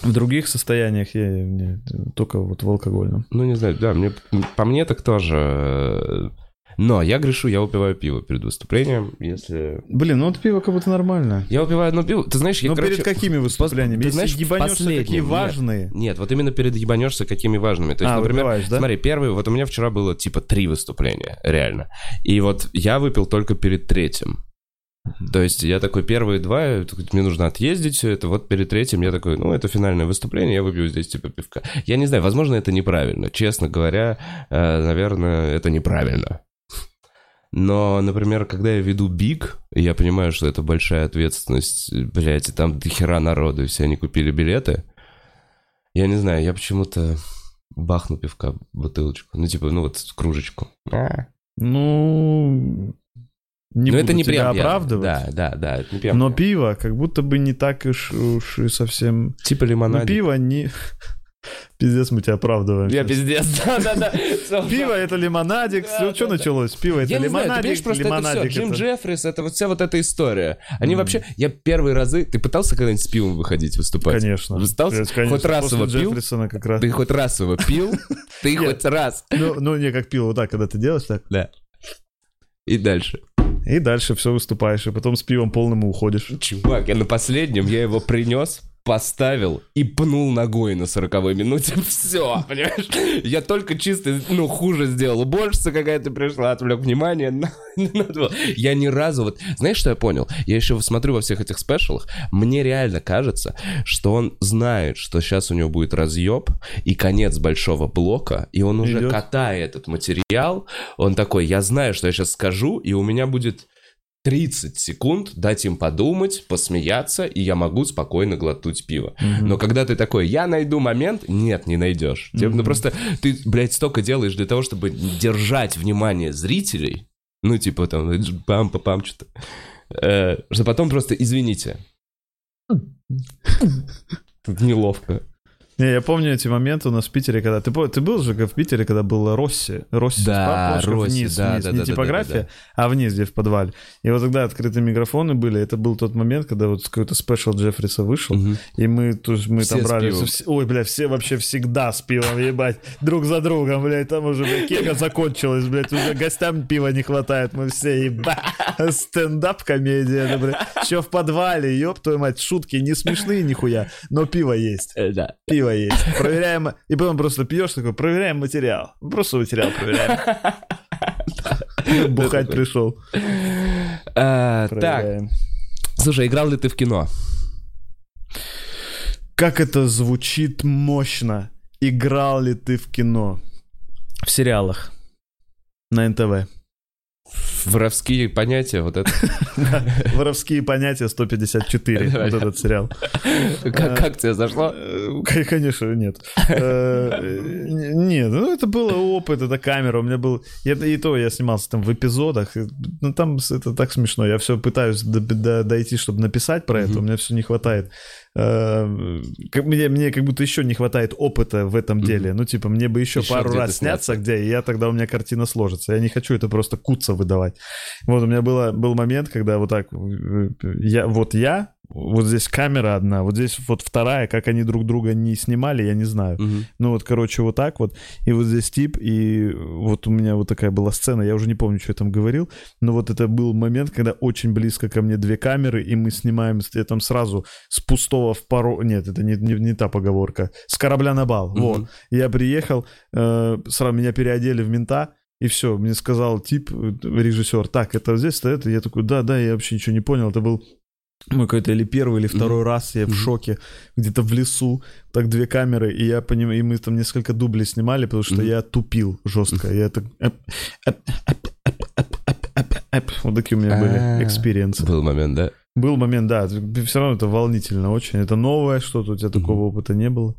В других состояниях я не, только вот в алкогольном. Ну, не знаю, да, мне, по мне так тоже. Но я грешу, я выпиваю пиво перед выступлением, если... Блин, ну вот пиво как будто нормально. Я выпиваю одно пиво, ты знаешь, я, Но короче... перед какими выступлениями? ты Если знаешь, ебанешься последнем, нет. важные... Нет, вот именно перед ебанешься какими важными. То есть, а, например, да? смотри, первый, вот у меня вчера было типа три выступления, реально. И вот я выпил только перед третьим. То есть я такой, первые два, это мне нужно отъездить все это, вот перед третьим я такой, ну, это финальное выступление, я выпью здесь типа пивка. Я не знаю, возможно, это неправильно. Честно говоря, э, наверное, это неправильно. Но, например, когда я веду Биг, я понимаю, что это большая ответственность, блядь, и там до хера народу, и все они купили билеты. Я не знаю, я почему-то бахну пивка бутылочку. Ну, типа, ну вот кружечку. А. Ну, не Но это не тебя прям оправдывать. Да, да, да, это не прям Но я. пиво как будто бы не так уж, уж и совсем... Типа Ну, лимонад. пиво не... Пиздец, мы тебя оправдываем. Я пиздец, да-да-да. Пиво это лимонадик. Что началось? Пиво это лимонадик, просто это все. лимонадик. Джим Джеффрис, это вот вся вот эта история. Они вообще... Я первые разы... Ты пытался когда-нибудь с пивом выходить выступать? Конечно. Пытался? Хоть раз его пил? Ты хоть раз его пил? Ты хоть раз. Ну, ну, не как пил, вот так, когда ты делаешь так. Да. И дальше. И дальше все выступаешь, и потом с пивом полным уходишь. Чувак, я на последнем, я его принес, поставил и пнул ногой на 40 минуте. Все, понимаешь? Я только чисто, ну, хуже сделал. Уборщица какая-то пришла, отвлек внимание. но. Я ни разу вот... Знаешь, что я понял? Я еще смотрю во всех этих спешалах. Мне реально кажется, что он знает, что сейчас у него будет разъеб и конец большого блока, и он уже Идет. катая этот материал. Он такой, я знаю, что я сейчас скажу, и у меня будет 30 секунд дать им подумать, посмеяться, и я могу спокойно глотнуть пиво. Но когда ты такой, я найду момент, нет, не найдешь. Тебе, ну просто ты, блядь, столько делаешь для того, чтобы держать внимание зрителей, ну типа там пам-пам что-то, э, что потом просто извините. Тут неловко. Не, я помню эти моменты у нас в Питере, когда... Ты, ты был же в Питере, когда был Росси? Росси Да, плошка Росси, вниз, да, вниз. да, не да, да, типография, да, а вниз, где в подвале. И вот тогда открытые микрофоны были. Это был тот момент, когда вот какой-то спешл Джеффриса вышел. Мгм. И мы, то мы Все там брали... все- ой, бля, все вообще всегда с пивом, ебать. Друг за другом, блядь. Там уже, бля, кега закончилась, блядь. Уже гостям пива не хватает. Мы все, ебать. Стендап-комедия, да, блядь. Еще в подвале, ёб твою мать. Шутки не смешные нихуя, но пиво есть. Э, Да. Пиво есть. Проверяем. И потом просто пьешь такой, проверяем материал. Просто материал проверяем. Бухать пришел. А, Так, слушай, играл ли ты в кино? Как это звучит мощно. Играл ли ты в кино? В сериалах. На НТВ. Воровские понятия, вот это. Воровские понятия 154. Вот этот сериал. Как, как тебе зашло? Э, Конечно, нет. Э, Нет, ну это было опыт, это камера. У меня был... И то я снимался там в эпизодах. Ну там это так смешно. Я все пытаюсь до- до- дойти, чтобы написать про это. У меня все не хватает. Э, как- Мне, мне как будто еще не хватает опыта в этом деле. Ну, типа, мне бы еще, Еще пару раз сняться где, и я тогда у меня картина сложится. Я не хочу это просто куца выдавать. Вот у меня было, был момент, когда вот так, э, я, вот я, вот здесь камера одна, вот здесь вот вторая, как они друг друга не снимали, я не знаю. Мгм. Ну вот, короче, вот так вот, и вот здесь тип, и вот у меня вот такая была сцена, я уже не помню, что я там говорил, но вот это был момент, когда очень близко ко мне две камеры, и мы снимаем, я там сразу с пустого в пару, нет, это не, не, не та поговорка, с корабля на бал, Мгм. вот. Я приехал, э, сразу меня переодели в мента, и все, мне сказал тип, э, режиссер, так, это здесь, это, это. Я такой, да, да, я вообще ничего не понял. Это был мой какой-то или первый, или второй раз, я в Мгм. шоке, где-то в лесу, так две камеры, и я понимаю, и мы там несколько дублей снимали, потому что Мгм. я тупил жестко. Я так... Вот такие у меня А. были experience ы. Был момент, да? Был момент, да, все равно это волнительно очень. Это новое что-то, у тебя такого опыта не было.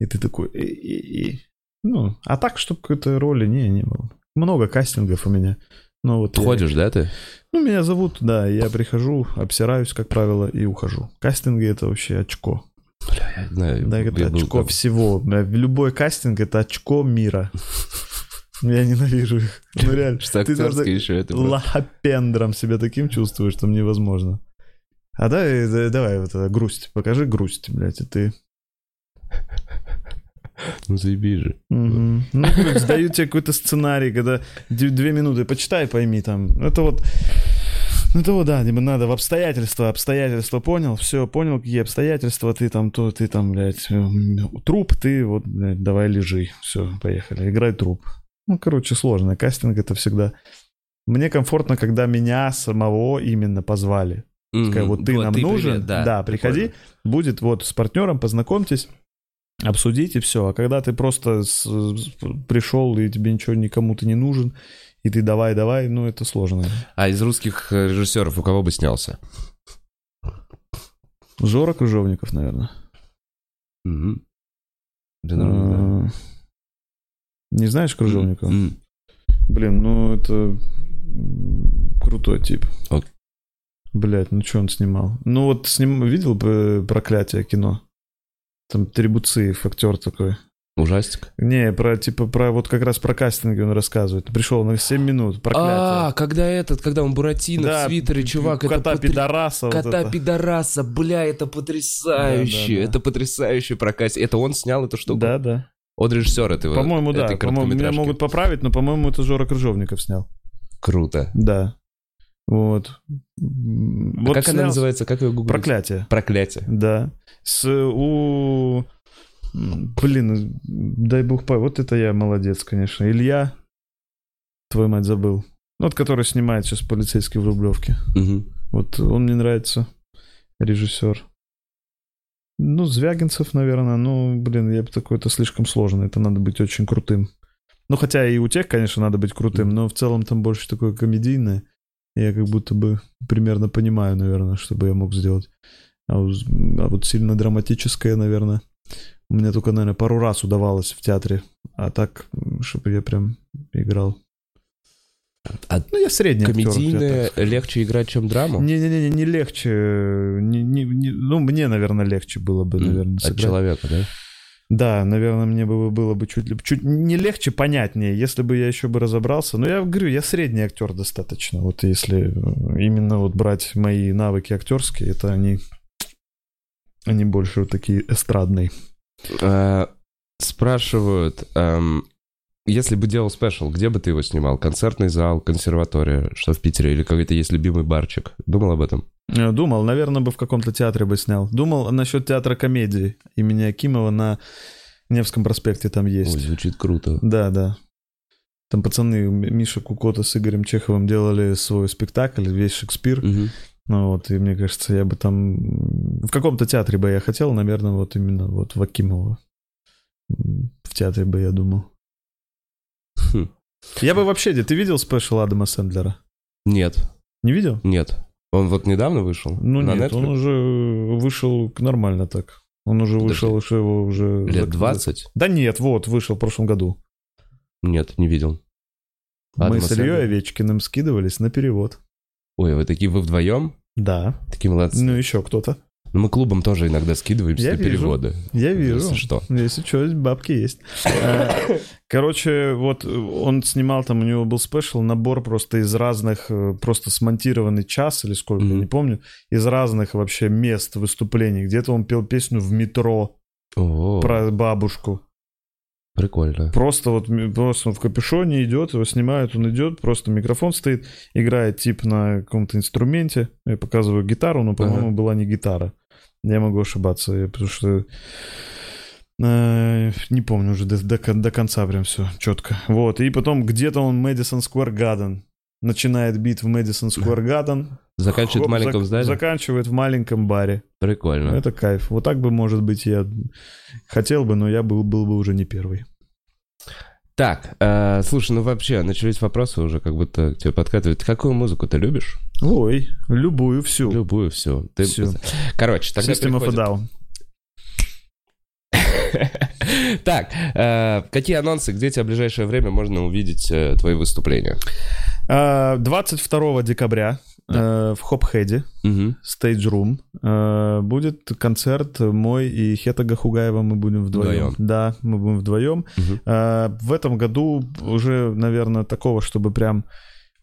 И ты такой... Ну, а так, чтобы какой-то роли, не, не было. Много кастингов у меня. Ну, вот я- Ходишь, да, ты? Ну, меня зовут, да, я прихожу, обсираюсь, как правило, и ухожу. Кастинги — это вообще очко. Бля, я знаю. Да, это был очко там. всего. Бля, Любой кастинг — это очко мира. Я ненавижу их. Ну, реально. Что Ты даже еще это лохопендром себя таким чувствуешь, что невозможно. А да- давай вот это грусть. Покажи грусть, блядь, и ты... Ну заеби же. Ну, то дают тебе какой-то сценарий, когда две минуты почитай, пойми там. Это вот... Ну, это вот, да, либо надо в обстоятельства, обстоятельства понял, все, понял, какие обстоятельства, ты там, то, ты там, блядь, м, труп, ты вот, блядь, давай лежи, все, поехали, играй труп. Ну, короче, сложно, кастинг это всегда... Мне комфортно, когда меня самого именно позвали. Сказали, вот ты нам нужен, привет, да, приходи, прикольно. будет вот с партнером, познакомьтесь, обсудите все. А когда ты просто с- с- пришел и тебе ничего никому ты не нужен, и ты давай-давай, ну, это сложно. А из русских э, режиссеров у кого бы снялся? Жора Крыжовников, наверное. Мгм. Да, нормально, Э, Не знаешь да. Крыжовникова? М. Блин, ну это крутой тип. Вот. Блять, ну что он снимал? Ну вот сним... видел бы проклятие кино? Там Трибуциев, актер такой. Ужастик. Не, про типа про вот как раз про кастинги он рассказывает. Пришел на 7 минут, проклятие. А, когда этот, когда он Буратино в свитере, чувак, это кота потр- пидораса. вот Кота это. пидораса, бля, это потрясающе, Да, да, да. это потрясающе прокатить. Это он снял эту штуку? Да, да. Он режиссер этого По-моему, да. этой По-моему, меня могут поправить, но, по-моему, это Жора Крыжовников снял. Круто. Да. Вот. М, А вот как она снял называется? Как ее гуглить? Проклятие. Проклятие. Да. С у... Блин, дай бог по... Вот это я молодец, конечно. Илья, твою мать забыл. Ну, Вот который снимает сейчас полицейский в Рублевке. Мгм. Вот он мне нравится, режиссер. Ну, Звягинцев, наверное. Ну, блин, я бы такой, это слишком сложно. Это надо быть очень крутым. Ну, хотя и у тех, конечно, надо быть крутым, но в целом там больше такое комедийное. Я как будто бы примерно понимаю, наверное, что бы я мог сделать. А, а вот сильно драматическое, наверное, у меня только, наверное, пару раз удавалось в театре. А так, чтобы я прям играл. А ну, я средний актер, Комедийное скажу. легче играть, чем драму? Не-не-не, не легче. Не, не- не- ну, мне, наверное, легче было бы, наверное, От сыграть. человека, да? Да, наверное, мне бы было бы чуть, чуть не легче, понятнее, если бы я еще бы разобрался. Но я говорю, я средний актер достаточно. Вот если э, именно вот брать мои навыки актерские, это они, они больше вот такие эстрадные. А, Спрашивают, эм, если бы делал спешл, где бы ты его снимал? Концертный зал, консерватория, что в Питере? Или какой-то есть любимый барчик? Думал об этом? Э, Думал, наверное, бы в каком-то театре бы снял. Думал насчет театра комедии имени Акимова на Невском проспекте там есть. Ой, звучит круто. Да, да. Там пацаны, Миша Кукота с Игорем Чеховым делали свой спектакль, весь Шекспир. Мгм. Ну вот, и мне кажется, я бы там... В каком-то театре бы я хотел, наверное, вот именно вот в Акимово. М, В театре бы я думал. Хм. Я бы вообще... Ты видел спешл Адама Сэндлера? Нет, Не видел? нет. Он вот недавно вышел? Ну на нет, он Netflix? уже вышел нормально так. Он уже Подожди. вышел, что его уже... Лет зак- 20? Да нет, вот, вышел в прошлом году. Нет, не видел. Мы Адама с Ильей? Овечкиным скидывались на перевод. Ой, вы такие, вы вдвоем? Да. Такие молодцы. Ну еще кто-то. Ну, мы клубом тоже иногда скидываемся Я на вижу. переводы. Я вижу. Если что. Если что, бабки есть. Э, Короче, вот он снимал там, у него был спешл, набор просто из разных, э, просто смонтированный час или сколько, Мгм. не помню, из разных вообще мест выступлений. Где-то он пел песню в метро О, про бабушку. прикольно. Просто вот просто он в капюшоне идет, его снимают, он идет, просто микрофон стоит, играет тип на каком-то инструменте. Я показываю гитару, но, по-моему, Ага. была не гитара. Я могу ошибаться, потому что э, не помню уже до, до до конца прям все четко. Вот, и потом где-то он Мэдисон Сквер Гарден. Начинает бит в Мэдисон Сквер Гарден. Заканчивает в маленьком зак- здании? Заканчивает в маленьком баре. Прикольно. Это кайф. Вот так бы, может быть, я хотел бы, но я был, был бы уже не первый. Так, э, слушай, ну вообще, начались вопросы уже, как будто к тебе подкатывают. Какую музыку ты любишь? Ой, любую всю. Любую, все. Ты... Всю. Короче, тогда System of a переходим. Down. Так, э, какие анонсы, где тебе в ближайшее время можно увидеть э, твои выступления? А, 22 декабря э, в Хопхеде. Stage Room, э, будет концерт мой и Хета Гахугаева, мы будем вдвоем. Вдвоем. Да, мы будем вдвоем. Э, В этом году уже, наверное, такого, чтобы прям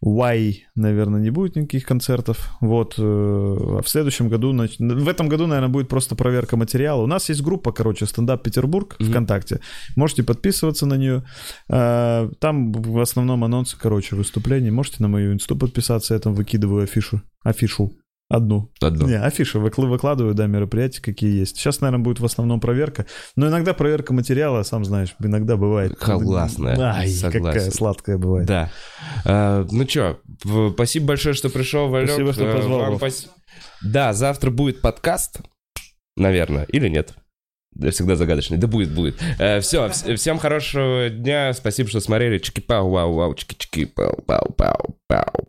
Why, наверное, не будет никаких концертов. Вот. э, А в следующем году... В этом году, наверное, будет просто проверка материала. У нас есть группа, короче, стендап Петербург Мгм. ВКонтакте. Можете подписываться на нее. Э, Там в основном анонсы, короче, выступлений. Можете на мою инсту подписаться. Я там выкидываю афишу. Афишу. Одну. Одну. Не, афиши выкла- выкладываю, да, мероприятия какие есть. Сейчас, наверное, будет в основном проверка. Но иногда проверка материала, сам знаешь, иногда бывает. Классная. Ай, Согласен. какая сладкая бывает. Да. Э, ну в- спасибо большое, что пришел, Валек. Спасибо, что Э, позвал, вам пос- Да, завтра будет подкаст, наверное, или нет? всегда загадочный. Да будет, будет. Э, все, всем хорошего дня. Спасибо, что смотрели. Чики-пау, вау, вау, чики-чики, пау, пау, пау, пау.